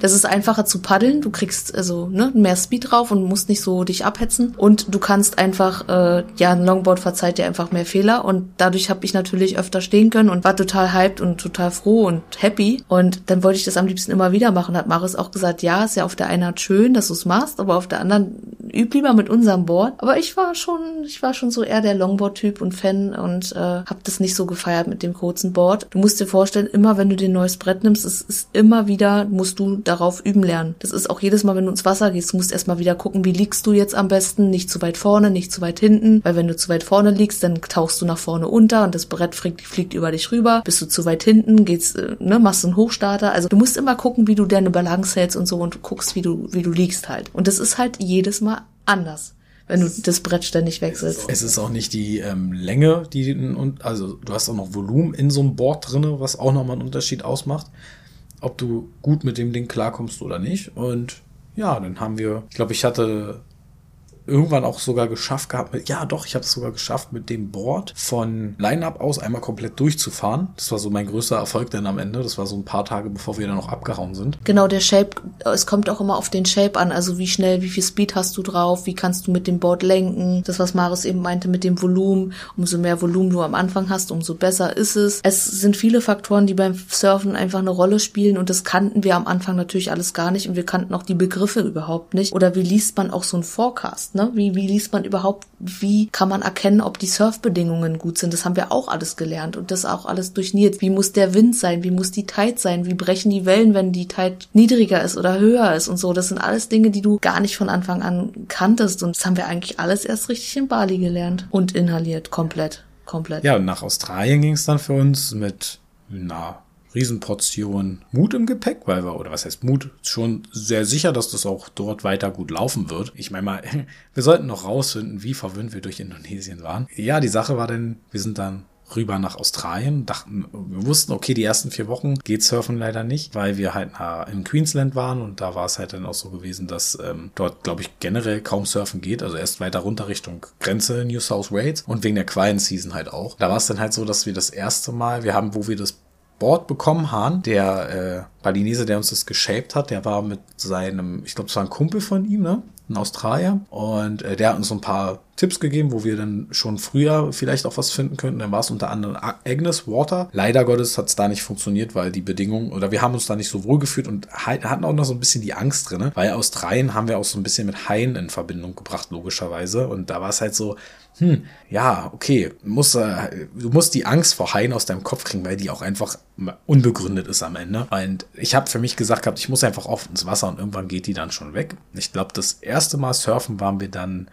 das ist einfacher zu paddeln. Du kriegst also ne, mehr Speed drauf und musst nicht so dich abhetzen. Und du kannst einfach, äh, ja, ein Longboard verzeiht dir einfach mehr Fehler. Und dadurch habe ich natürlich öfter stehen können und war total hyped und total froh und happy. Und dann wollte ich das am liebsten immer wieder machen. Hat Maris auch gesagt, ja, ist ja auf der einen Art schön, dass du es machst, aber auf der anderen üb lieber mit unserem Board. Aber ich war schon, ich war schon so eher der Longboard-Typ und Fan und äh, habe das nicht so gefeiert mit dem kurzen Board. Du musst dir vorstellen, immer wenn du dir ein neues Brett nimmst, es ist immer wieder, musst du darauf üben lernen. Das ist auch jedes Mal, wenn du ins Wasser gehst, du musst erstmal wieder gucken, wie liegst du jetzt am besten, nicht zu weit vorne, nicht zu weit hinten, weil wenn du zu weit vorne liegst, dann tauchst du nach vorne unter und das Brett fliegt, fliegt über dich rüber. Bist du zu weit hinten, geht's, äh, ne, machst einen Hochstarter. Also du musst immer gucken, wie du deine Balance hältst und so und guckst, wie du, wie du liegst halt. Und das ist halt jedes Mal anders wenn du das Brett ständig wechselst. Es ist auch nicht die ähm, Länge, die also du hast auch noch Volumen in so einem Board drinne, was auch nochmal einen Unterschied ausmacht ob du gut mit dem Ding klarkommst oder nicht. Und ja, dann haben wir, ich glaube, ich hatte irgendwann auch sogar geschafft gehabt, mit, ja doch, ich habe es sogar geschafft, mit dem Board von Line-Up aus einmal komplett durchzufahren. Das war so mein größter Erfolg dann am Ende. Das war so ein paar Tage, bevor wir dann noch abgehauen sind. Genau, der Shape, es kommt auch immer auf den Shape an. Also wie schnell, wie viel Speed hast du drauf, wie kannst du mit dem Board lenken. Das, was Maris eben meinte mit dem Volumen. Umso mehr Volumen du am Anfang hast, umso besser ist es. Es sind viele Faktoren, die beim Surfen einfach eine Rolle spielen und das kannten wir am Anfang natürlich alles gar nicht und wir kannten auch die Begriffe überhaupt nicht. Oder wie liest man auch so einen Forecast? Ne? Wie, wie liest man überhaupt, wie kann man erkennen, ob die Surfbedingungen gut sind? Das haben wir auch alles gelernt und das auch alles durch Nils. Wie muss der Wind sein? Wie muss die Tide sein? Wie brechen die Wellen, wenn die Tide niedriger ist oder höher ist und so? Das sind alles Dinge, die du gar nicht von Anfang an kanntest und das haben wir eigentlich alles erst richtig in Bali gelernt und inhaliert komplett. Komplett. Ja, und nach Australien ging es dann für uns mit na, Riesenportion Mut im Gepäck, weil wir, oder was heißt Mut, schon sehr sicher, dass das auch dort weiter gut laufen wird. Ich meine mal, wir sollten noch rausfinden, wie verwöhnt wir durch Indonesien waren. Ja, die Sache war denn, wir sind dann rüber nach Australien. Dachten, wir wussten, okay, die ersten vier Wochen geht Surfen leider nicht, weil wir halt in Queensland waren und da war es halt dann auch so gewesen, dass ähm, dort, glaube ich, generell kaum Surfen geht. Also erst weiter runter Richtung Grenze New South Wales und wegen der Quallen-Season halt auch. Da war es dann halt so, dass wir das erste Mal, wir haben, wo wir das Board bekommen, Hahn, der äh, Balinese, der uns das geshaped hat, der war mit seinem, ich glaube, es war ein Kumpel von ihm, ne? Ein Australier. Und äh, der hat uns so ein paar Tipps gegeben, wo wir dann schon früher vielleicht auch was finden könnten. Dann war es unter anderem Agnes Water. Leider Gottes hat es da nicht funktioniert, weil die Bedingungen, oder wir haben uns da nicht so wohl gefühlt und hatten auch noch so ein bisschen die Angst drin, weil Australien haben wir auch so ein bisschen mit Haien in Verbindung gebracht, logischerweise. Und da war es halt so, hm, ja, okay, muss, äh, du musst die Angst vor Haien aus deinem Kopf kriegen, weil die auch einfach unbegründet ist am Ende. Und ich habe für mich gesagt gehabt, ich muss einfach oft ins Wasser und irgendwann geht die dann schon weg. Ich glaube, das erste Mal surfen waren wir dann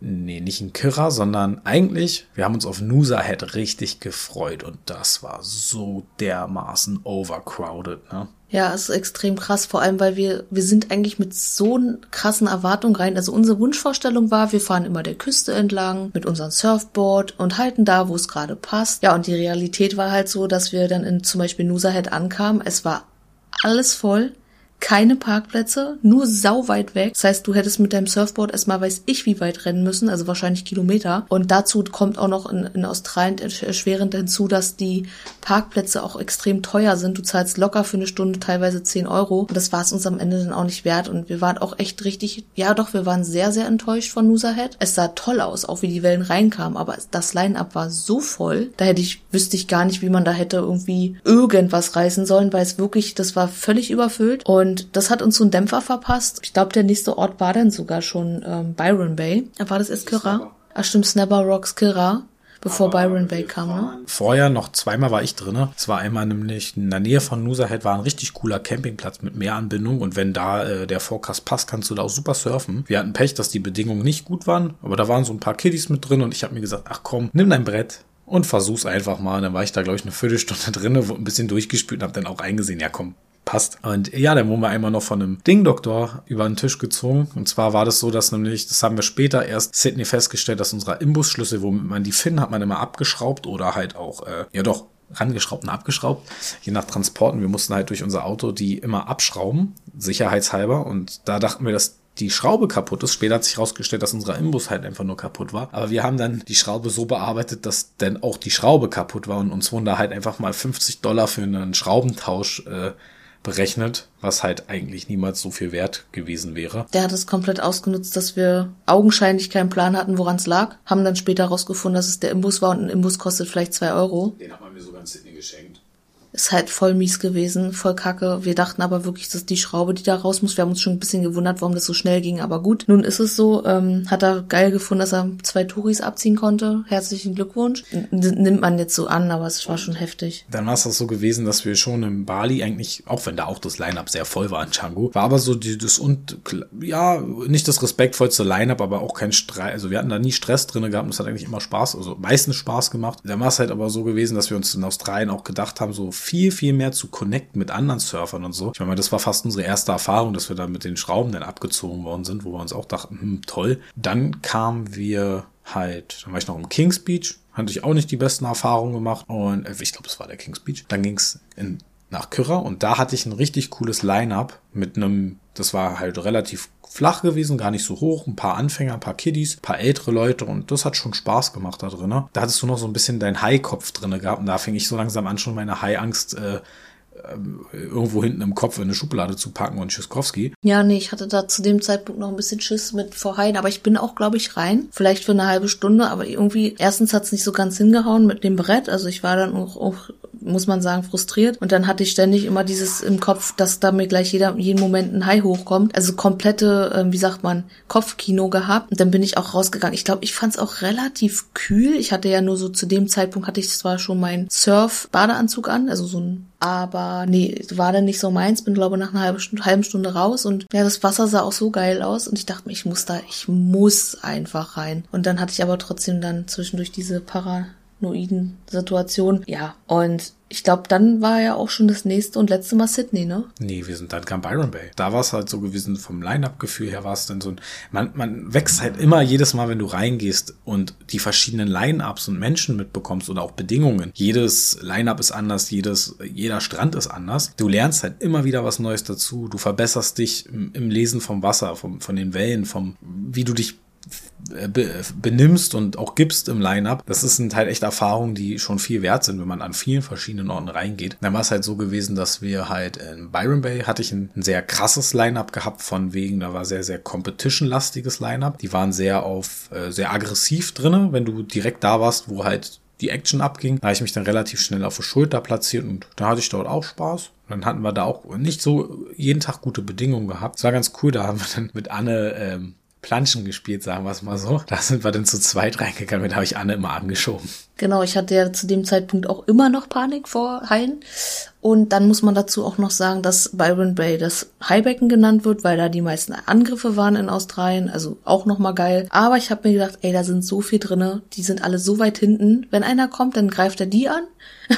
Nee, nicht in Kira, sondern eigentlich, wir haben uns auf Nusa Head richtig gefreut und das war so dermaßen overcrowded, ne? Ja, ist extrem krass, vor allem, weil wir, wir sind eigentlich mit so krassen Erwartungen rein. Also unsere Wunschvorstellung war, wir fahren immer der Küste entlang mit unserem Surfboard und halten da, wo es gerade passt. Ja, und die Realität war halt so, dass wir dann in zum Beispiel Nusa Head ankamen. Es war alles voll keine Parkplätze, nur sau weit weg. Das heißt, du hättest mit deinem Surfboard erstmal weiß ich wie weit rennen müssen, also wahrscheinlich Kilometer. Und dazu kommt auch noch in, in Australien erschwerend hinzu, dass die Parkplätze auch extrem teuer sind. Du zahlst locker für eine Stunde teilweise 10 Euro. Und das war es uns am Ende dann auch nicht wert. Und wir waren auch echt richtig, ja doch, wir waren sehr, sehr enttäuscht von Noosa Head. Es sah toll aus, auch wie die Wellen reinkamen, aber das Line-Up war so voll, da hätte ich, wüsste ich gar nicht, wie man da hätte irgendwie irgendwas reißen sollen, weil es wirklich, das war völlig überfüllt. Und und das hat uns so einen Dämpfer verpasst. Ich glaube, der nächste Ort war dann sogar schon ähm, Byron Bay. Da war das erst Kira. Ach stimmt, Snapper Rocks Kira bevor Aber Byron Bay kam, ne? Vorher noch zweimal war ich drinne. Es war einmal nämlich in der Nähe von Noosa Head war ein richtig cooler Campingplatz mit Meeranbindung und wenn da äh, der Forecast passt, kannst du da auch super surfen. Wir hatten Pech, dass die Bedingungen nicht gut waren, aber da waren so ein paar Kiddies mit drin und ich habe mir gesagt, ach komm, nimm dein Brett, und versuch's einfach mal. Und dann war ich da, glaube ich, eine Viertelstunde drinne, wurde ein bisschen durchgespült und habe dann auch eingesehen, ja komm, passt. Und ja, dann wurden wir einmal noch von einem Ding-Doktor über den Tisch gezogen. Und zwar war das so, dass nämlich, das haben wir später erst Sydney festgestellt, dass unser Imbusschlüssel, womit man die Finnen hat man immer abgeschraubt oder halt auch, äh, ja doch, rangeschraubt und abgeschraubt, je nach Transporten. Wir mussten halt durch unser Auto die immer abschrauben, sicherheitshalber. Und da dachten wir, dass die Schraube kaputt ist. Später hat sich herausgestellt, dass unser Imbus halt einfach nur kaputt war. Aber wir haben dann die Schraube so bearbeitet, dass dann auch die Schraube kaputt war und uns wurden da halt einfach mal 50 Dollar für einen Schraubentausch äh, berechnet, was halt eigentlich niemals so viel wert gewesen wäre. Der hat es komplett ausgenutzt, dass wir augenscheinlich keinen Plan hatten, woran es lag. Haben dann später herausgefunden, dass es der Imbus war und ein Imbus kostet vielleicht zwei Euro. Den hat man mir sogar in Sydney geschenkt. Ist halt voll mies gewesen, voll kacke. Wir dachten aber wirklich, dass die Schraube, die da raus muss, wir haben uns schon ein bisschen gewundert, warum das so schnell ging, aber gut. Nun ist es so, ähm, hat er geil gefunden, dass er zwei Touris abziehen konnte. Herzlichen Glückwunsch. N nimmt man jetzt so an, aber es war schon heftig. Dann war es das so gewesen, dass wir schon in Bali eigentlich, auch wenn da auch das Line-Up sehr voll war in Django, war aber so die, das und, ja, nicht das respektvollste Line-Up, aber auch kein Streit. Also wir hatten da nie Stress drin gehabt und es hat eigentlich immer Spaß, also meistens Spaß gemacht. Dann war es halt aber so gewesen, dass wir uns in Australien auch gedacht haben, so viel, viel mehr zu connecten mit anderen Surfern und so. Ich meine, das war fast unsere erste Erfahrung, dass wir da mit den Schrauben dann abgezogen worden sind, wo wir uns auch dachten, hm, toll. Dann kamen wir halt, dann war ich noch im Kings Beach, hatte ich auch nicht die besten Erfahrungen gemacht und äh, ich glaube, es war der Kings Beach. Dann ging es nach Kyrra und da hatte ich ein richtig cooles Line-up mit einem, das war halt relativ flach gewesen, gar nicht so hoch, ein paar Anfänger, ein paar Kiddies, ein paar ältere Leute und das hat schon Spaß gemacht da drin. Da hattest du noch so ein bisschen deinen Hai-Kopf drin gehabt und da fing ich so langsam an, schon meine Hai-Angst äh, irgendwo hinten im Kopf in eine Schublade zu packen und Schiskowski. Ja, nee, ich hatte da zu dem Zeitpunkt noch ein bisschen Schiss mit vorhein, aber ich bin auch, glaube ich, rein. Vielleicht für eine halbe Stunde, aber irgendwie, erstens hat's nicht so ganz hingehauen mit dem Brett. Also ich war dann auch, auch muss man sagen, frustriert. Und dann hatte ich ständig immer dieses im Kopf, dass da mir gleich jeder, jeden Moment ein Hai hochkommt. Also komplette, äh, wie sagt man, Kopfkino gehabt. Und dann bin ich auch rausgegangen. Ich glaube, ich fand es auch relativ kühl. Ich hatte ja nur so zu dem Zeitpunkt hatte ich zwar schon meinen Surf-Badeanzug an, also so ein aber nee, war dann nicht so meins. Bin, glaube nach einer halben Stunde, halben Stunde raus und ja, das Wasser sah auch so geil aus und ich dachte mir, ich muss da, ich muss einfach rein. Und dann hatte ich aber trotzdem dann zwischendurch diese Para Situation. Ja, und ich glaube, dann war ja auch schon das nächste und letzte Mal Sydney, ne? Nee, wir sind dann kam Byron Bay. Da war es halt so gewesen, vom Line-Up-Gefühl her war es dann so ein, man, man wächst halt immer jedes Mal, wenn du reingehst und die verschiedenen Line-Ups und Menschen mitbekommst oder auch Bedingungen. Jedes Line-Up ist anders, jedes, jeder Strand ist anders. Du lernst halt immer wieder was Neues dazu. Du verbesserst dich im, im Lesen vom Wasser, vom, von den Wellen, vom, wie du dich benimmst und auch gibst im Line-Up, das sind halt echt Erfahrungen, die schon viel wert sind, wenn man an vielen verschiedenen Orten reingeht. Dann war es halt so gewesen, dass wir halt in Byron Bay hatte ich ein, ein sehr krasses Line-Up gehabt von wegen, da war sehr, sehr competition-lastiges Line-Up. Die waren sehr auf, äh, sehr aggressiv drinne, wenn du direkt da warst, wo halt die Action abging. Da habe ich mich dann relativ schnell auf der Schulter platziert und da hatte ich dort auch Spaß. Und dann hatten wir da auch nicht so jeden Tag gute Bedingungen gehabt. Es war ganz cool, da haben wir dann mit Anne ähm, Planschen gespielt, sagen wir es mal so. Da sind wir dann zu zweit reingegangen, da habe ich Anne immer angeschoben. Genau, ich hatte ja zu dem Zeitpunkt auch immer noch Panik vor Haien. Und dann muss man dazu auch noch sagen, dass Byron Bay das Highbecken genannt wird, weil da die meisten Angriffe waren in Australien. Also auch nochmal geil. Aber ich habe mir gedacht, ey, da sind so viel drinne. Die sind alle so weit hinten. Wenn einer kommt, dann greift er die an.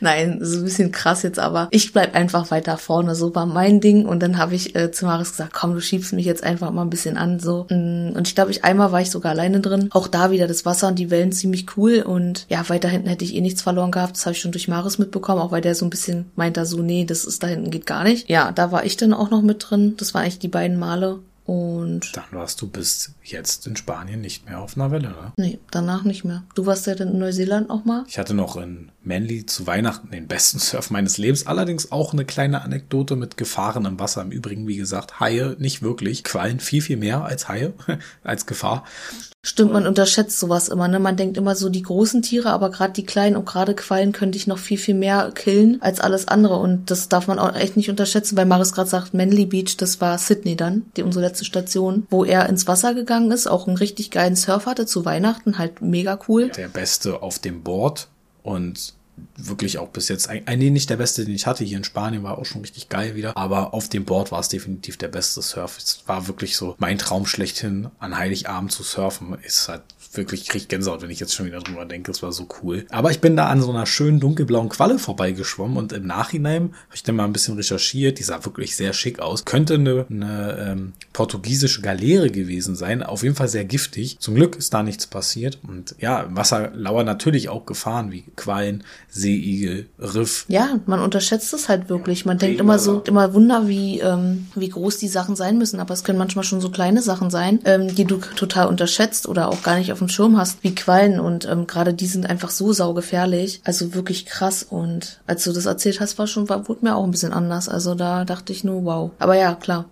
Nein, so ein bisschen krass jetzt, aber ich bleib einfach weiter vorne. So war mein Ding. Und dann habe ich äh, zu Maris gesagt, komm, du schiebst mich jetzt einfach mal ein bisschen an. so mm, Und ich glaube, ich einmal war ich sogar alleine drin. Auch da wieder das Wasser und die Wellen ziemlich cool. Und ja, weiter hinten hätte ich eh nichts verloren gehabt. Das habe ich schon durch Maris mitbekommen, auch weil der so ein bisschen meint da so, nee, das ist da hinten geht gar nicht. Ja, da war ich dann auch noch mit drin. Das waren eigentlich die beiden Male. Und dann warst du bis jetzt in Spanien nicht mehr auf einer Welle, ne? Nee, danach nicht mehr. Du warst ja dann in Neuseeland auch mal. Ich hatte noch in Manly zu Weihnachten den besten Surf meines Lebens. Allerdings auch eine kleine Anekdote mit Gefahren im Wasser. Im Übrigen, wie gesagt, Haie nicht wirklich. Quallen viel, viel mehr als Haie, als Gefahr. Stimmt, man unterschätzt sowas immer, ne? Man denkt immer so die großen Tiere, aber gerade die kleinen und gerade Quallen könnte ich noch viel, viel mehr killen als alles andere. Und das darf man auch echt nicht unterschätzen, weil Maris gerade sagt, Manly Beach, das war Sydney dann, die unsere letzte Station, wo er ins Wasser gegangen ist, auch einen richtig geilen Surf hatte zu Weihnachten, halt mega cool. Der Beste auf dem Board und wirklich auch bis jetzt, eigentlich nicht der beste, den ich hatte hier in Spanien, war auch schon richtig geil wieder. Aber auf dem Board war es definitiv der beste Surf. Es war wirklich so mein Traum schlechthin, an Heiligabend zu surfen. Ist halt wirklich, ich krieg Gänsehaut, wenn ich jetzt schon wieder drüber denke. Es war so cool. Aber ich bin da an so einer schönen dunkelblauen Qualle vorbeigeschwommen und im Nachhinein habe ich dann mal ein bisschen recherchiert. Die sah wirklich sehr schick aus. Könnte eine, eine ähm, portugiesische Galeere gewesen sein. Auf jeden Fall sehr giftig. Zum Glück ist da nichts passiert. Und ja, im Wasser lauern natürlich auch Gefahren wie Quallen, Seeigel, Riff. Ja, man unterschätzt es halt wirklich. Man denkt immer so, immer Wunder, wie, ähm, wie groß die Sachen sein müssen. Aber es können manchmal schon so kleine Sachen sein, ähm, die du total unterschätzt oder auch gar nicht auf dem Schirm hast, wie Quallen. Und ähm, gerade die sind einfach so saugefährlich. Also wirklich krass. Und als du das erzählt hast, war schon, war, wurde mir auch ein bisschen anders. Also da dachte ich nur, wow. Aber ja, klar.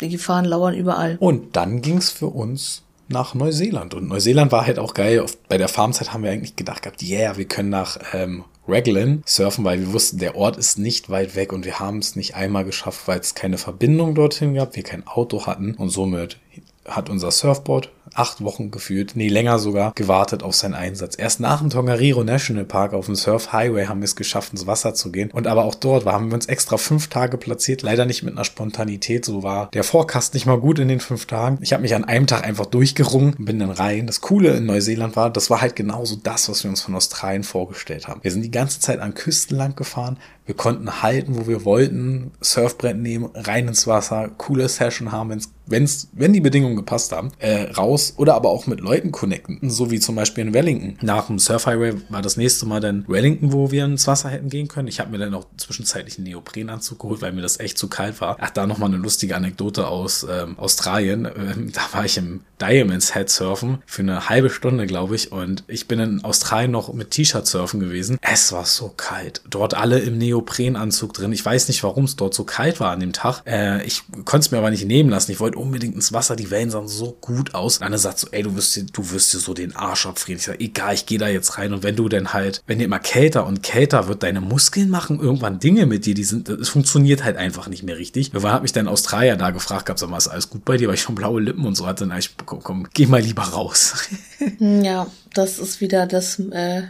Die Gefahren lauern überall. Und dann ging's für uns nach Neuseeland. Und Neuseeland war halt auch geil. Bei der Farmzeit haben wir eigentlich gedacht gehabt, yeah, wir können nach ähm, Raglan surfen, weil wir wussten, der Ort ist nicht weit weg und wir haben es nicht einmal geschafft, weil es keine Verbindung dorthin gab, wir kein Auto hatten und somit hat unser Surfboard acht Wochen gefühlt, nee, länger sogar, gewartet auf seinen Einsatz. Erst nach dem Tongariro National Park auf dem Surf Highway haben wir es geschafft, ins Wasser zu gehen. Und aber auch dort haben wir uns extra fünf Tage platziert, leider nicht mit einer Spontanität. So war der Forecast nicht mal gut in den fünf Tagen. Ich habe mich an einem Tag einfach durchgerungen und bin dann rein. Das Coole in Neuseeland war, das war halt genauso das, was wir uns von Australien vorgestellt haben. Wir sind die ganze Zeit an Küsten lang gefahren, wir konnten halten, wo wir wollten, Surfbrett nehmen, rein ins Wasser, coole Session haben, wenn's, wenn's, wenn die Bedingungen gepasst haben, äh, raus oder aber auch mit Leuten connecten, so wie zum Beispiel in Wellington. Nach dem Surf Highway war das nächste Mal dann Wellington, wo wir ins Wasser hätten gehen können. Ich habe mir dann auch zwischenzeitlich einen Neoprenanzug geholt, weil mir das echt zu kalt war. Ach, da nochmal eine lustige Anekdote aus ähm, Australien. Ähm, da war ich im Diamonds Head surfen für eine halbe Stunde, glaube ich, und ich bin in Australien noch mit T-Shirt surfen gewesen. Es war so kalt. Dort alle im Neo Neoprenanzug drin. Ich weiß nicht, warum es dort so kalt war an dem Tag. Äh, ich konnte es mir aber nicht nehmen lassen. Ich wollte unbedingt ins Wasser. Die Wellen sahen so gut aus. Und Anne sagt so, ey, du wirst dir, du wirst dir so den Arsch abfrieren. Ich sage, egal, ich gehe da jetzt rein. Und wenn du denn halt, wenn dir immer kälter und kälter wird, deine Muskeln machen irgendwann Dinge mit dir, die sind, es funktioniert halt einfach nicht mehr richtig. Irgendwann hat mich dann Australier da gefragt, gab sag mal, ist alles gut bei dir? Weil ich schon blaue Lippen und so hatte. Na, ich, komm, komm, geh mal lieber raus. ja, das ist wieder das, äh,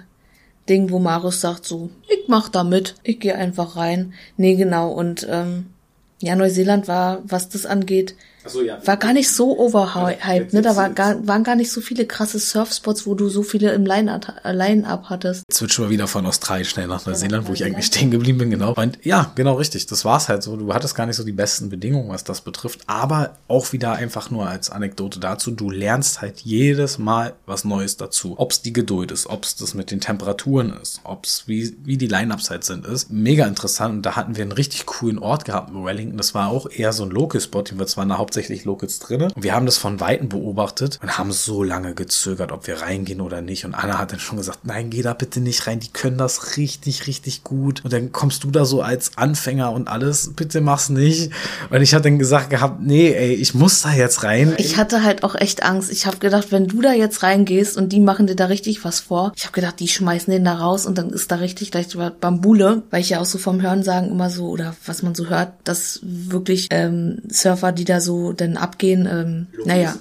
Ding, wo Marius sagt so, ich mach da mit, ich gehe einfach rein. Nee, genau. Und ähm, ja, Neuseeland war, was das angeht, so, ja. war gar nicht so overhyped, ne? Da war gar, waren gar nicht so viele krasse Surfspots, wo du so viele im Line-Up Line hattest. Switch mal wieder von Australien schnell nach Neuseeland, wo ich eigentlich stehen geblieben bin, genau. Und ja, genau richtig. Das war's halt so. Du hattest gar nicht so die besten Bedingungen, was das betrifft. Aber auch wieder einfach nur als Anekdote dazu. Du lernst halt jedes Mal was Neues dazu. Ob's die Geduld ist, ob's das mit den Temperaturen ist, ob's wie, wie die Line-Ups halt sind, ist. Mega interessant. Und da hatten wir einen richtig coolen Ort gehabt in Wellington. Das war auch eher so ein Local-Spot. Den wir zwar eine Haupt hauptsächlich Locals drin. Und wir haben das von Weitem beobachtet und haben so lange gezögert, ob wir reingehen oder nicht. Und Anna hat dann schon gesagt, nein, geh da bitte nicht rein. Die können das richtig, richtig gut. Und dann kommst du da so als Anfänger und alles, bitte mach's nicht. Und ich hatte dann gesagt gehabt, nee, ey, ich muss da jetzt rein. Ich hatte halt auch echt Angst. Ich habe gedacht, wenn du da jetzt reingehst und die machen dir da richtig was vor, ich habe gedacht, die schmeißen den da raus und dann ist da richtig gleich Bambule, weil ich ja auch so vom Hören sagen immer so oder was man so hört, dass wirklich ähm, Surfer, die da so denn abgehen, ähm, naja,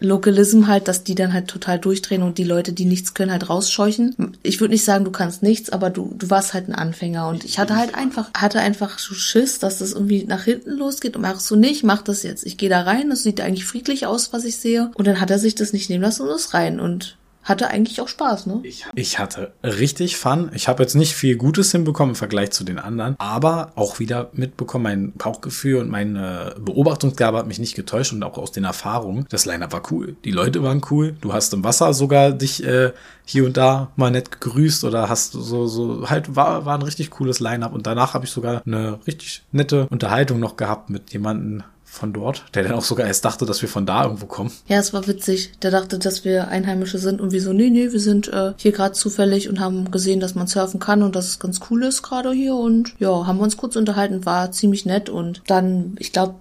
Localism halt, dass die dann halt total durchdrehen und die Leute, die nichts können, halt rausscheuchen. Ich würde nicht sagen, du kannst nichts, aber du, du warst halt ein Anfänger und ich hatte halt einfach, hatte einfach so Schiss, dass das irgendwie nach hinten losgeht und mach so nicht, mach das jetzt. Ich gehe da rein, das sieht eigentlich friedlich aus, was ich sehe. Und dann hat er sich das nicht nehmen lassen und ist rein und hatte eigentlich auch Spaß, ne? Ich hatte richtig Fun. Ich habe jetzt nicht viel Gutes hinbekommen im Vergleich zu den anderen, aber auch wieder mitbekommen, mein Bauchgefühl und meine Beobachtungsgabe hat mich nicht getäuscht und auch aus den Erfahrungen. Das Line-Up war cool. Die Leute waren cool. Du hast im Wasser sogar dich äh, hier und da mal nett gegrüßt oder hast so, so, halt war, war ein richtig cooles Line-Up und danach habe ich sogar eine richtig nette Unterhaltung noch gehabt mit jemandem, von dort, der dann auch sogar erst dachte, dass wir von da irgendwo kommen. Ja, es war witzig. Der dachte, dass wir Einheimische sind und wir so, nee, nee, wir sind äh, hier gerade zufällig und haben gesehen, dass man surfen kann und dass es ganz cool ist gerade hier und ja, haben wir uns kurz unterhalten, war ziemlich nett und dann, ich glaube,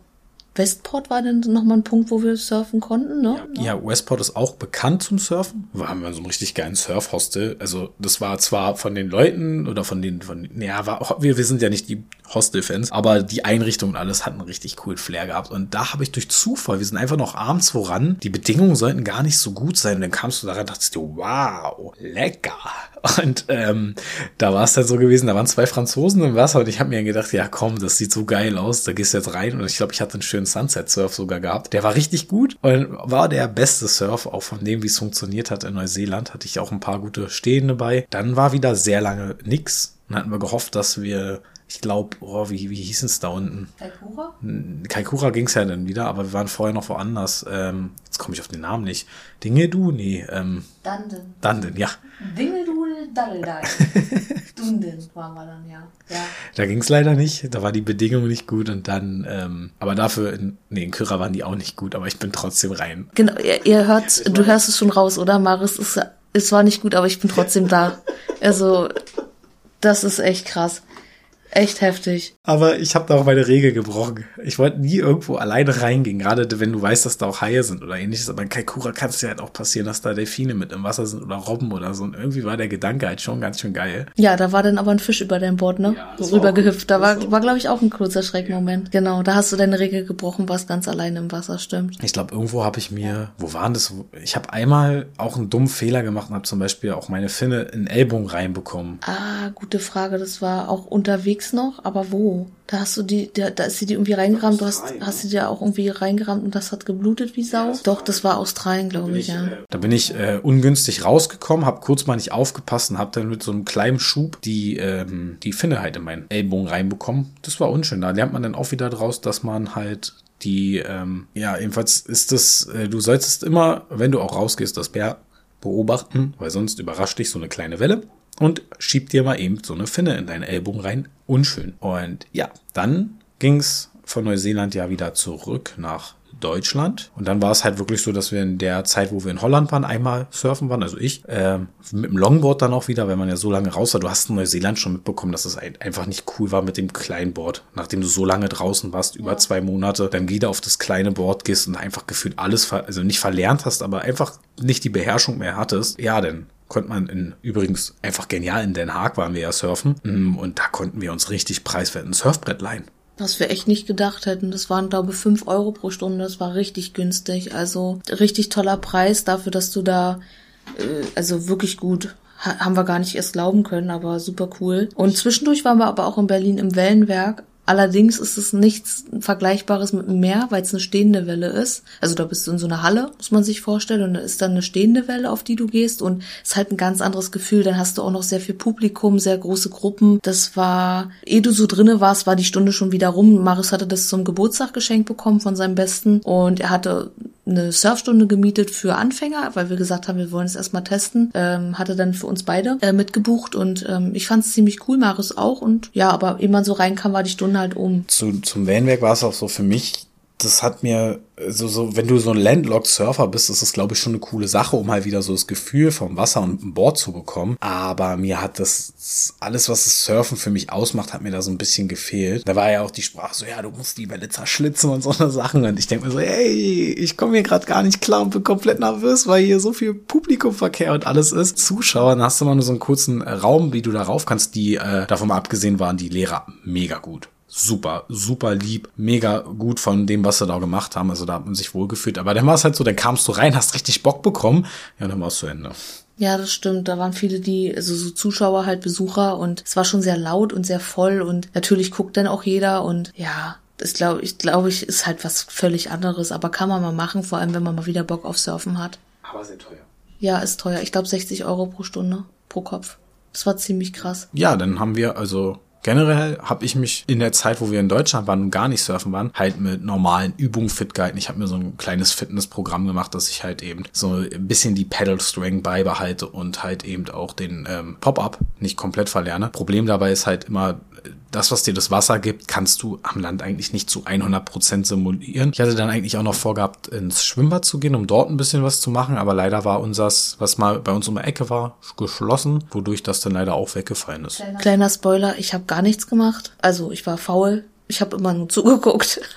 Westport war dann nochmal ein Punkt, wo wir surfen konnten, ne? Ja, Westport ist auch bekannt zum Surfen. Wir haben ja so einen richtig geilen Surfhostel. Also, das war zwar von den Leuten oder von den, von, ja, war, wir, wir sind ja nicht die Hostel-Fans, aber die Einrichtung und alles hat einen richtig coolen Flair gehabt. Und da habe ich durch Zufall, wir sind einfach noch abends voran, die Bedingungen sollten gar nicht so gut sein. Und dann kamst du daran, dachtest du, wow, lecker. Und ähm, da war es dann so gewesen, da waren zwei Franzosen im Wasser und ich habe mir gedacht, ja komm, das sieht so geil aus, da gehst du jetzt rein. Und ich glaube, ich hatte einen schönen Sunset-Surf sogar gehabt. Der war richtig gut und war der beste Surf, auch von dem, wie es funktioniert hat in Neuseeland. Hatte ich auch ein paar gute Stehende bei. Dann war wieder sehr lange nix. Dann hatten wir gehofft, dass wir ich glaube, oh, wie, wie hieß es da unten? Kaikura? Kaikura ging es ja dann wieder, aber wir waren vorher noch woanders. Ähm, jetzt komme ich auf den Namen nicht. Dingedu? Nee. Ähm, Danden. Danden, ja. Dingedu Daddledei. Dunden waren wir dann, ja. ja. Da ging es leider nicht. Da war die Bedingung nicht gut und dann, ähm, aber dafür, in, nee, in Kyra waren die auch nicht gut, aber ich bin trotzdem rein. Genau, ihr, ihr hört, du hörst es schon raus, oder? Maris, es, es war nicht gut, aber ich bin trotzdem da. Also, das ist echt krass. Echt heftig. Aber ich habe da auch meine Regel gebrochen. Ich wollte nie irgendwo alleine reingehen, gerade wenn du weißt, dass da auch Haie sind oder ähnliches. Aber in Kaikura kann es ja halt auch passieren, dass da Delfine mit im Wasser sind oder Robben oder so. Und irgendwie war der Gedanke halt schon ganz schön geil. Ja, da war dann aber ein Fisch über dein Board, ne? Ja, so rübergehüpft. Da war, war glaube ich, auch ein kurzer Schreckmoment. Ja. Genau, da hast du deine Regel gebrochen, warst ganz alleine im Wasser, stimmt. Ich glaube, irgendwo habe ich mir, wo waren das? Ich habe einmal auch einen dummen Fehler gemacht und habe zum Beispiel auch meine Finne in Ellbogen reinbekommen. Ah, gute Frage. Das war auch unterwegs unterwegs noch, aber wo? Da hast du die, da, da ist sie die irgendwie reingerammt, du hast, hast sie dir auch irgendwie reingerammt und das hat geblutet wie Sau? Ja, Doch, das war Australien, glaube ich, ja. Äh, da bin ich äh, ungünstig rausgekommen, habe kurz mal nicht aufgepasst und habe dann mit so einem kleinen Schub die, ähm, die Finne halt in meinen Ellbogen reinbekommen. Das war unschön. Da lernt man dann auch wieder draus, dass man halt die, ähm, ja, jedenfalls ist das, äh, du solltest immer, wenn du auch rausgehst, das Bär beobachten, weil sonst überrascht dich so eine kleine Welle und schiebt dir mal eben so eine Finne in deinen Ellbogen rein. Unschön. Und ja, dann ging's von Neuseeland ja wieder zurück nach Deutschland. Und dann war es halt wirklich so, dass wir in der Zeit, wo wir in Holland waren, einmal surfen waren, also ich, äh, mit dem Longboard dann auch wieder, wenn man ja so lange raus war. Du hast in Neuseeland schon mitbekommen, dass es einfach nicht cool war mit dem kleinen Board. Nachdem du so lange draußen warst, über zwei Monate, dann wieder auf das kleine Board gehst und einfach gefühlt alles, also nicht verlernt hast, aber einfach nicht die Beherrschung mehr hattest. Ja, denn konnte man in, übrigens einfach genial in Den Haag waren wir ja surfen mm, und da konnten wir uns richtig preiswerten Surfbrett leihen. Was wir echt nicht gedacht hätten. Das waren, glaube ich, fünf Euro pro Stunde. Das war richtig günstig. Also richtig toller Preis dafür, dass du da, äh, also wirklich gut haben wir gar nicht erst glauben können, aber super cool. Und zwischendurch waren wir aber auch in Berlin im Wellenwerk Allerdings ist es nichts Vergleichbares mit dem Meer, weil es eine stehende Welle ist. Also da bist du in so einer Halle, muss man sich vorstellen, und da ist dann eine stehende Welle, auf die du gehst und es ist halt ein ganz anderes Gefühl. Dann hast du auch noch sehr viel Publikum, sehr große Gruppen. Das war, ehe du so drinne warst, war die Stunde schon wieder rum. Marius hatte das zum Geburtstag geschenkt bekommen von seinem Besten und er hatte eine Surfstunde gemietet für Anfänger, weil wir gesagt haben, wir wollen es erstmal testen. Ähm, hatte dann für uns beide äh, mitgebucht und ähm, ich fand es ziemlich cool, Marius auch. Und ja, aber man so reinkam, war die Stunde halt um. Zu, zum Vanwerk war es auch so für mich das hat mir so, so, wenn du so ein Landlocked-Surfer bist, ist das, glaube ich, schon eine coole Sache, um halt wieder so das Gefühl vom Wasser und dem Board zu bekommen. Aber mir hat das, alles, was das Surfen für mich ausmacht, hat mir da so ein bisschen gefehlt. Da war ja auch die Sprache so, ja, du musst die Welle zerschlitzen und so eine Sachen. Und ich denke mir so, hey, ich komme hier gerade gar nicht klar und bin komplett nervös, weil hier so viel Publikumverkehr und alles ist. Zuschauer, dann hast du mal nur so einen kurzen Raum, wie du da rauf kannst, die, äh, davon mal abgesehen waren, die Lehrer mega gut super, super lieb, mega gut von dem, was sie da gemacht haben. Also da hat man sich wohlgefühlt. Aber dann war es halt so, dann kamst du rein, hast richtig Bock bekommen. Ja, dann war es zu Ende. Ja, das stimmt. Da waren viele, die, also so Zuschauer halt, Besucher und es war schon sehr laut und sehr voll und natürlich guckt dann auch jeder und ja, das glaube ich, glaube ich, ist halt was völlig anderes, aber kann man mal machen, vor allem wenn man mal wieder Bock auf Surfen hat. Aber sehr teuer. Ja, ist teuer. Ich glaube 60 Euro pro Stunde, pro Kopf. Das war ziemlich krass. Ja, dann haben wir also Generell habe ich mich in der Zeit, wo wir in Deutschland waren und gar nicht surfen waren, halt mit normalen Übungen fit gehalten. Ich habe mir so ein kleines Fitnessprogramm gemacht, dass ich halt eben so ein bisschen die Pedal String beibehalte und halt eben auch den ähm, Pop-up nicht komplett verlerne. Problem dabei ist halt immer, das, was dir das Wasser gibt, kannst du am Land eigentlich nicht zu 100% simulieren. Ich hatte dann eigentlich auch noch vorgehabt, ins Schwimmbad zu gehen, um dort ein bisschen was zu machen, aber leider war unseres, was mal bei uns um die Ecke war, geschlossen, wodurch das dann leider auch weggefallen ist. Kleiner Spoiler, ich habe gar nichts gemacht. Also ich war faul. Ich habe immer nur zugeguckt.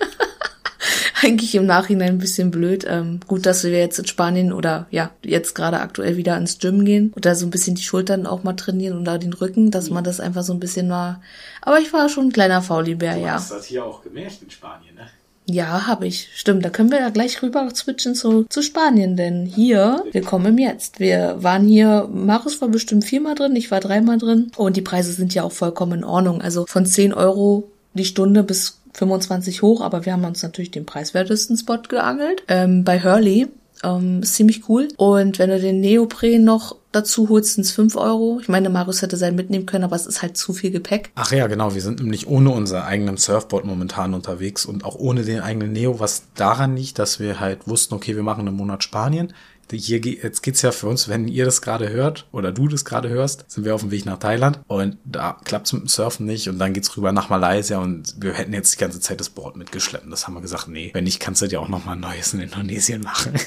eigentlich im Nachhinein ein bisschen blöd. Ähm, gut, dass wir jetzt in Spanien oder ja, jetzt gerade aktuell wieder ins Gym gehen und da so ein bisschen die Schultern auch mal trainieren und da den Rücken, dass man das einfach so ein bisschen mal. Aber ich war schon ein kleiner Faulibär, ja. Du hast das hier auch gemerkt in Spanien, ne? Ja, habe ich. Stimmt, da können wir ja gleich rüber switchen zu, zu Spanien, denn hier, wir kommen im Jetzt. Wir waren hier, Marius war bestimmt viermal drin, ich war dreimal drin und die Preise sind ja auch vollkommen in Ordnung. Also von 10 Euro die Stunde bis 25 hoch, aber wir haben uns natürlich den preiswertesten Spot geangelt. Ähm, bei Hurley. Ähm, ist ziemlich cool. Und wenn du den Neopren noch dazu holst, sind es 5 Euro. Ich meine, Marius hätte sein mitnehmen können, aber es ist halt zu viel Gepäck. Ach ja, genau. Wir sind nämlich ohne unser eigenen Surfboard momentan unterwegs und auch ohne den eigenen Neo, was daran liegt, dass wir halt wussten, okay, wir machen einen Monat Spanien hier jetzt geht's ja für uns, wenn ihr das gerade hört oder du das gerade hörst, sind wir auf dem Weg nach Thailand und da klappt's mit dem Surfen nicht und dann geht's rüber nach Malaysia und wir hätten jetzt die ganze Zeit das Board mitgeschleppt. Das haben wir gesagt, nee, wenn nicht, kannst du dir auch noch mal ein neues in Indonesien machen.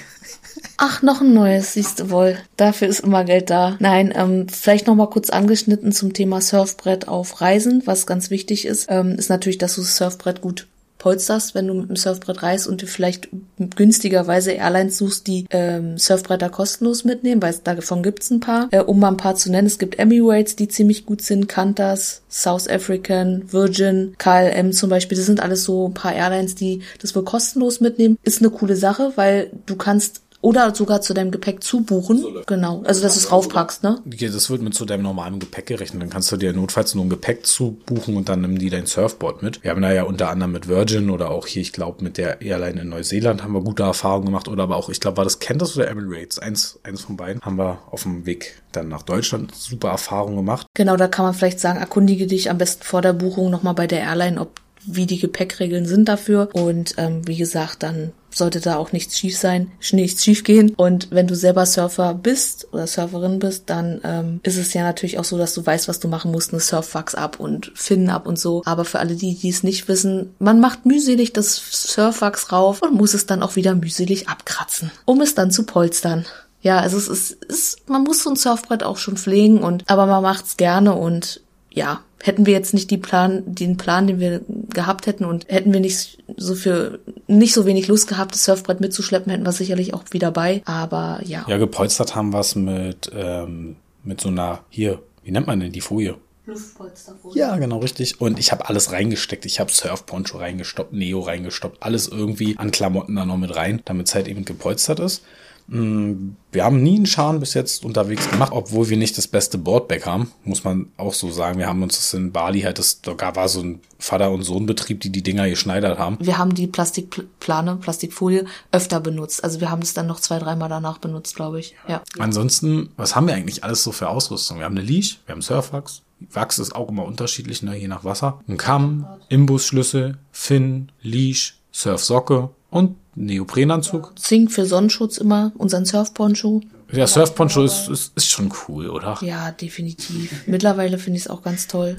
Ach, noch ein neues, siehst du wohl. Dafür ist immer Geld da. Nein, ähm, vielleicht noch mal kurz angeschnitten zum Thema Surfbrett auf Reisen. Was ganz wichtig ist, ähm, ist natürlich, dass du das Surfbrett gut polsterst, wenn du mit dem Surfbrett reist und du vielleicht günstigerweise Airlines suchst, die ähm, Surfbretter kostenlos mitnehmen, weil davon gibt's ein paar. Äh, um mal ein paar zu nennen, es gibt Emirates, die ziemlich gut sind, Qantas, South African, Virgin, KLM zum Beispiel. Das sind alles so ein paar Airlines, die das wohl kostenlos mitnehmen. Ist eine coole Sache, weil du kannst oder sogar zu deinem Gepäck zubuchen. So genau, also dass du es raufpackst, ne? Ja, das wird mit zu deinem normalen Gepäck gerechnet. Dann kannst du dir notfalls nur ein Gepäck zubuchen und dann nimm die dein Surfboard mit. Wir haben da ja unter anderem mit Virgin oder auch hier, ich glaube, mit der Airline in Neuseeland haben wir gute Erfahrungen gemacht. Oder aber auch, ich glaube, war das Qantas oder Emirates? Eins, eins von beiden haben wir auf dem Weg dann nach Deutschland super Erfahrungen gemacht. Genau, da kann man vielleicht sagen, erkundige dich am besten vor der Buchung nochmal bei der Airline, ob wie die Gepäckregeln sind dafür. Und ähm, wie gesagt, dann sollte da auch nichts schief sein, nichts schief gehen. Und wenn du selber Surfer bist oder Surferin bist, dann ähm, ist es ja natürlich auch so, dass du weißt, was du machen musst, eine Surfwachs ab und Finnen ab und so. Aber für alle die, die es nicht wissen, man macht mühselig das Surfwachs rauf und muss es dann auch wieder mühselig abkratzen, um es dann zu polstern. Ja, also es ist, ist man muss so ein Surfbrett auch schon pflegen und aber man macht's gerne und ja, hätten wir jetzt nicht die Plan, den Plan, den wir gehabt hätten und hätten wir nicht so für nicht so wenig Lust gehabt, das Surfbrett mitzuschleppen, hätten wir sicherlich auch wieder bei. Aber ja. Ja, gepolstert haben wir es mit ähm, mit so einer hier, wie nennt man denn die Folie? Luftpolsterfolie. Ja, genau, richtig. Und ich habe alles reingesteckt. Ich habe Surfponcho reingestoppt, Neo reingestoppt, alles irgendwie an Klamotten da noch mit rein, damit es halt eben gepolstert ist. Mm, Wir haben nie einen Schaden bis jetzt unterwegs gemacht, obwohl wir nicht das beste Boardback haben, muss man auch so sagen. Wir haben uns das in Bali halt, das da war so ein Vater- und Sohnbetrieb, die die Dinger geschneidert haben. Wir haben die Plastikplane, Plastikfolie öfter benutzt. Also wir haben das dann noch zwei, dreimal danach benutzt, glaube ich. Ja. Ansonsten, was haben wir eigentlich alles so für Ausrüstung? Wir haben eine Leash, wir haben Surfwachs. Wachs ist auch immer unterschiedlich, ne, je nach Wasser. Ein Kamm, Imbusschlüssel, Fin, Leash, Surfsocke und Neoprenanzug. Zink für Sonnenschutz immer, unseren Surfponcho. Ja, Surfponcho ist, ist, ist schon cool, oder? Ja, definitiv. Mittlerweile finde ich es auch ganz toll.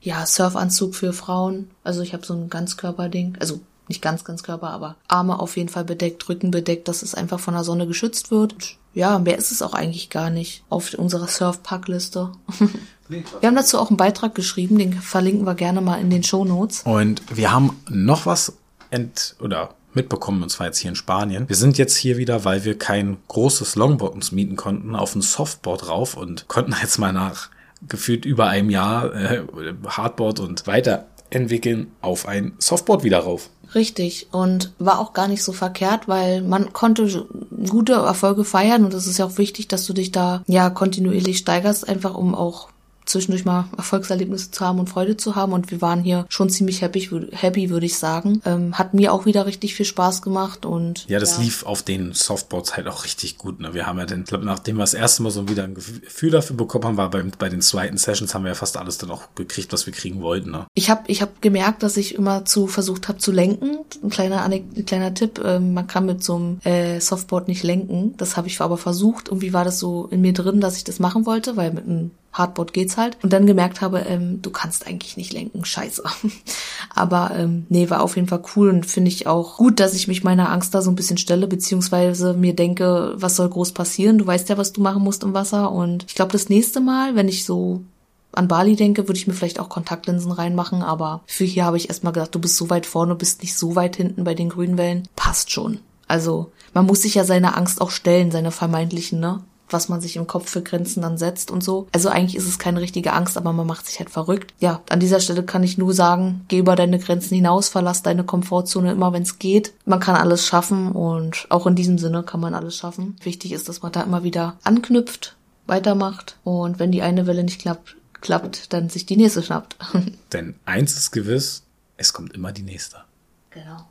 Ja, Surfanzug für Frauen. Also ich habe so ein Ganzkörperding. Also nicht ganz Ganzkörper, aber Arme auf jeden Fall bedeckt, Rücken bedeckt, dass es einfach von der Sonne geschützt wird. Ja, mehr ist es auch eigentlich gar nicht auf unserer Surfpackliste. wir haben dazu auch einen Beitrag geschrieben, den verlinken wir gerne mal in den Show Notes. Und wir haben noch was ent oder mitbekommen, und zwar jetzt hier in Spanien. Wir sind jetzt hier wieder, weil wir kein großes Longboard uns mieten konnten, auf ein Softboard rauf und konnten jetzt mal nach gefühlt über einem Jahr äh, Hardboard und weiterentwickeln auf ein Softboard wieder rauf. Richtig. Und war auch gar nicht so verkehrt, weil man konnte gute Erfolge feiern und es ist ja auch wichtig, dass du dich da ja kontinuierlich steigerst, einfach um auch zwischendurch mal Erfolgserlebnisse zu haben und Freude zu haben. Und wir waren hier schon ziemlich happy, happy würde ich sagen. Ähm, hat mir auch wieder richtig viel Spaß gemacht und. Ja, das ja. lief auf den Softboards halt auch richtig gut. Ne? Wir haben ja den, ich glaube, nachdem wir das erste Mal so wieder ein Gefühl dafür bekommen haben, war bei, bei den zweiten Sessions haben wir ja fast alles dann auch gekriegt, was wir kriegen wollten. Ne? Ich habe ich hab gemerkt, dass ich immer zu versucht habe zu lenken. Ein kleiner, ein kleiner Tipp, äh, man kann mit so einem äh, Softboard nicht lenken. Das habe ich aber versucht. Irgendwie war das so in mir drin, dass ich das machen wollte, weil mit einem Hardboard geht's halt. Und dann gemerkt habe, ähm, du kannst eigentlich nicht lenken, scheiße. Aber ähm, nee, war auf jeden Fall cool und finde ich auch gut, dass ich mich meiner Angst da so ein bisschen stelle, beziehungsweise mir denke, was soll groß passieren? Du weißt ja, was du machen musst im Wasser. Und ich glaube, das nächste Mal, wenn ich so an Bali denke, würde ich mir vielleicht auch Kontaktlinsen reinmachen, aber für hier habe ich erstmal gedacht, du bist so weit vorne, bist nicht so weit hinten bei den grünen Wellen. Passt schon. Also, man muss sich ja seiner Angst auch stellen, seine vermeintlichen, ne? Was man sich im Kopf für Grenzen dann setzt und so. Also eigentlich ist es keine richtige Angst, aber man macht sich halt verrückt. Ja, an dieser Stelle kann ich nur sagen, geh über deine Grenzen hinaus, verlass deine Komfortzone immer, wenn es geht. Man kann alles schaffen und auch in diesem Sinne kann man alles schaffen. Wichtig ist, dass man da immer wieder anknüpft, weitermacht und wenn die eine Welle nicht klappt, klappt, dann sich die nächste schnappt. Denn eins ist gewiss, es kommt immer die nächste. Genau.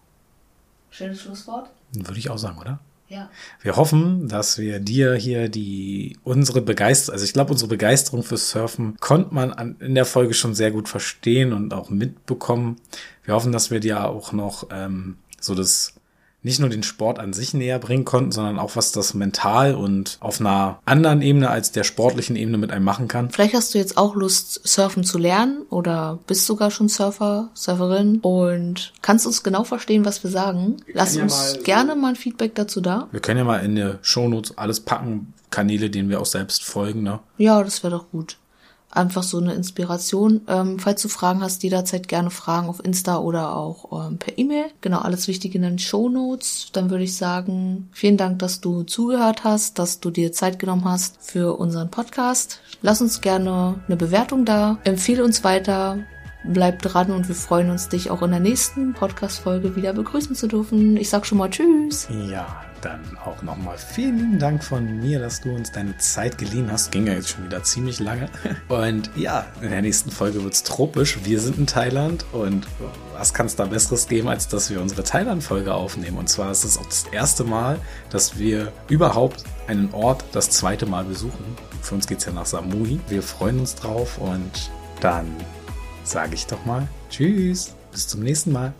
Schönes Schlusswort. Würde ich auch sagen, oder? Ja. Wir hoffen, dass wir dir hier die unsere Begeisterung, also ich glaube, unsere Begeisterung fürs Surfen konnte man an, in der Folge schon sehr gut verstehen und auch mitbekommen. Wir hoffen, dass wir dir auch noch ähm, so das nicht nur den Sport an sich näher bringen konnten, sondern auch was das mental und auf einer anderen Ebene als der sportlichen Ebene mit einem machen kann. Vielleicht hast du jetzt auch Lust, surfen zu lernen oder bist sogar schon Surfer, Surferin und kannst uns genau verstehen, was wir sagen. Wir Lass uns ja mal gerne mal ein Feedback dazu da. Wir können ja mal in der Shownotes alles packen, Kanäle, denen wir auch selbst folgen, ne? Ja, das wäre doch gut einfach so eine Inspiration. Ähm, falls du Fragen hast, jederzeit gerne Fragen auf Insta oder auch ähm, per E-Mail. Genau, alles Wichtige in den Show Notes. Dann würde ich sagen, vielen Dank, dass du zugehört hast, dass du dir Zeit genommen hast für unseren Podcast. Lass uns gerne eine Bewertung da. Empfehle uns weiter. Bleib dran und wir freuen uns, dich auch in der nächsten Podcast-Folge wieder begrüßen zu dürfen. Ich sag schon mal Tschüss. Ja, dann auch nochmal vielen Dank von mir, dass du uns deine Zeit geliehen hast. Ging ja jetzt schon wieder ziemlich lange. Und ja, in der nächsten Folge wird es tropisch. Wir sind in Thailand und was kann es da Besseres geben, als dass wir unsere Thailand-Folge aufnehmen? Und zwar ist es auch das erste Mal, dass wir überhaupt einen Ort das zweite Mal besuchen. Für uns geht es ja nach Samui. Wir freuen uns drauf und dann sage ich doch mal Tschüss, bis zum nächsten Mal.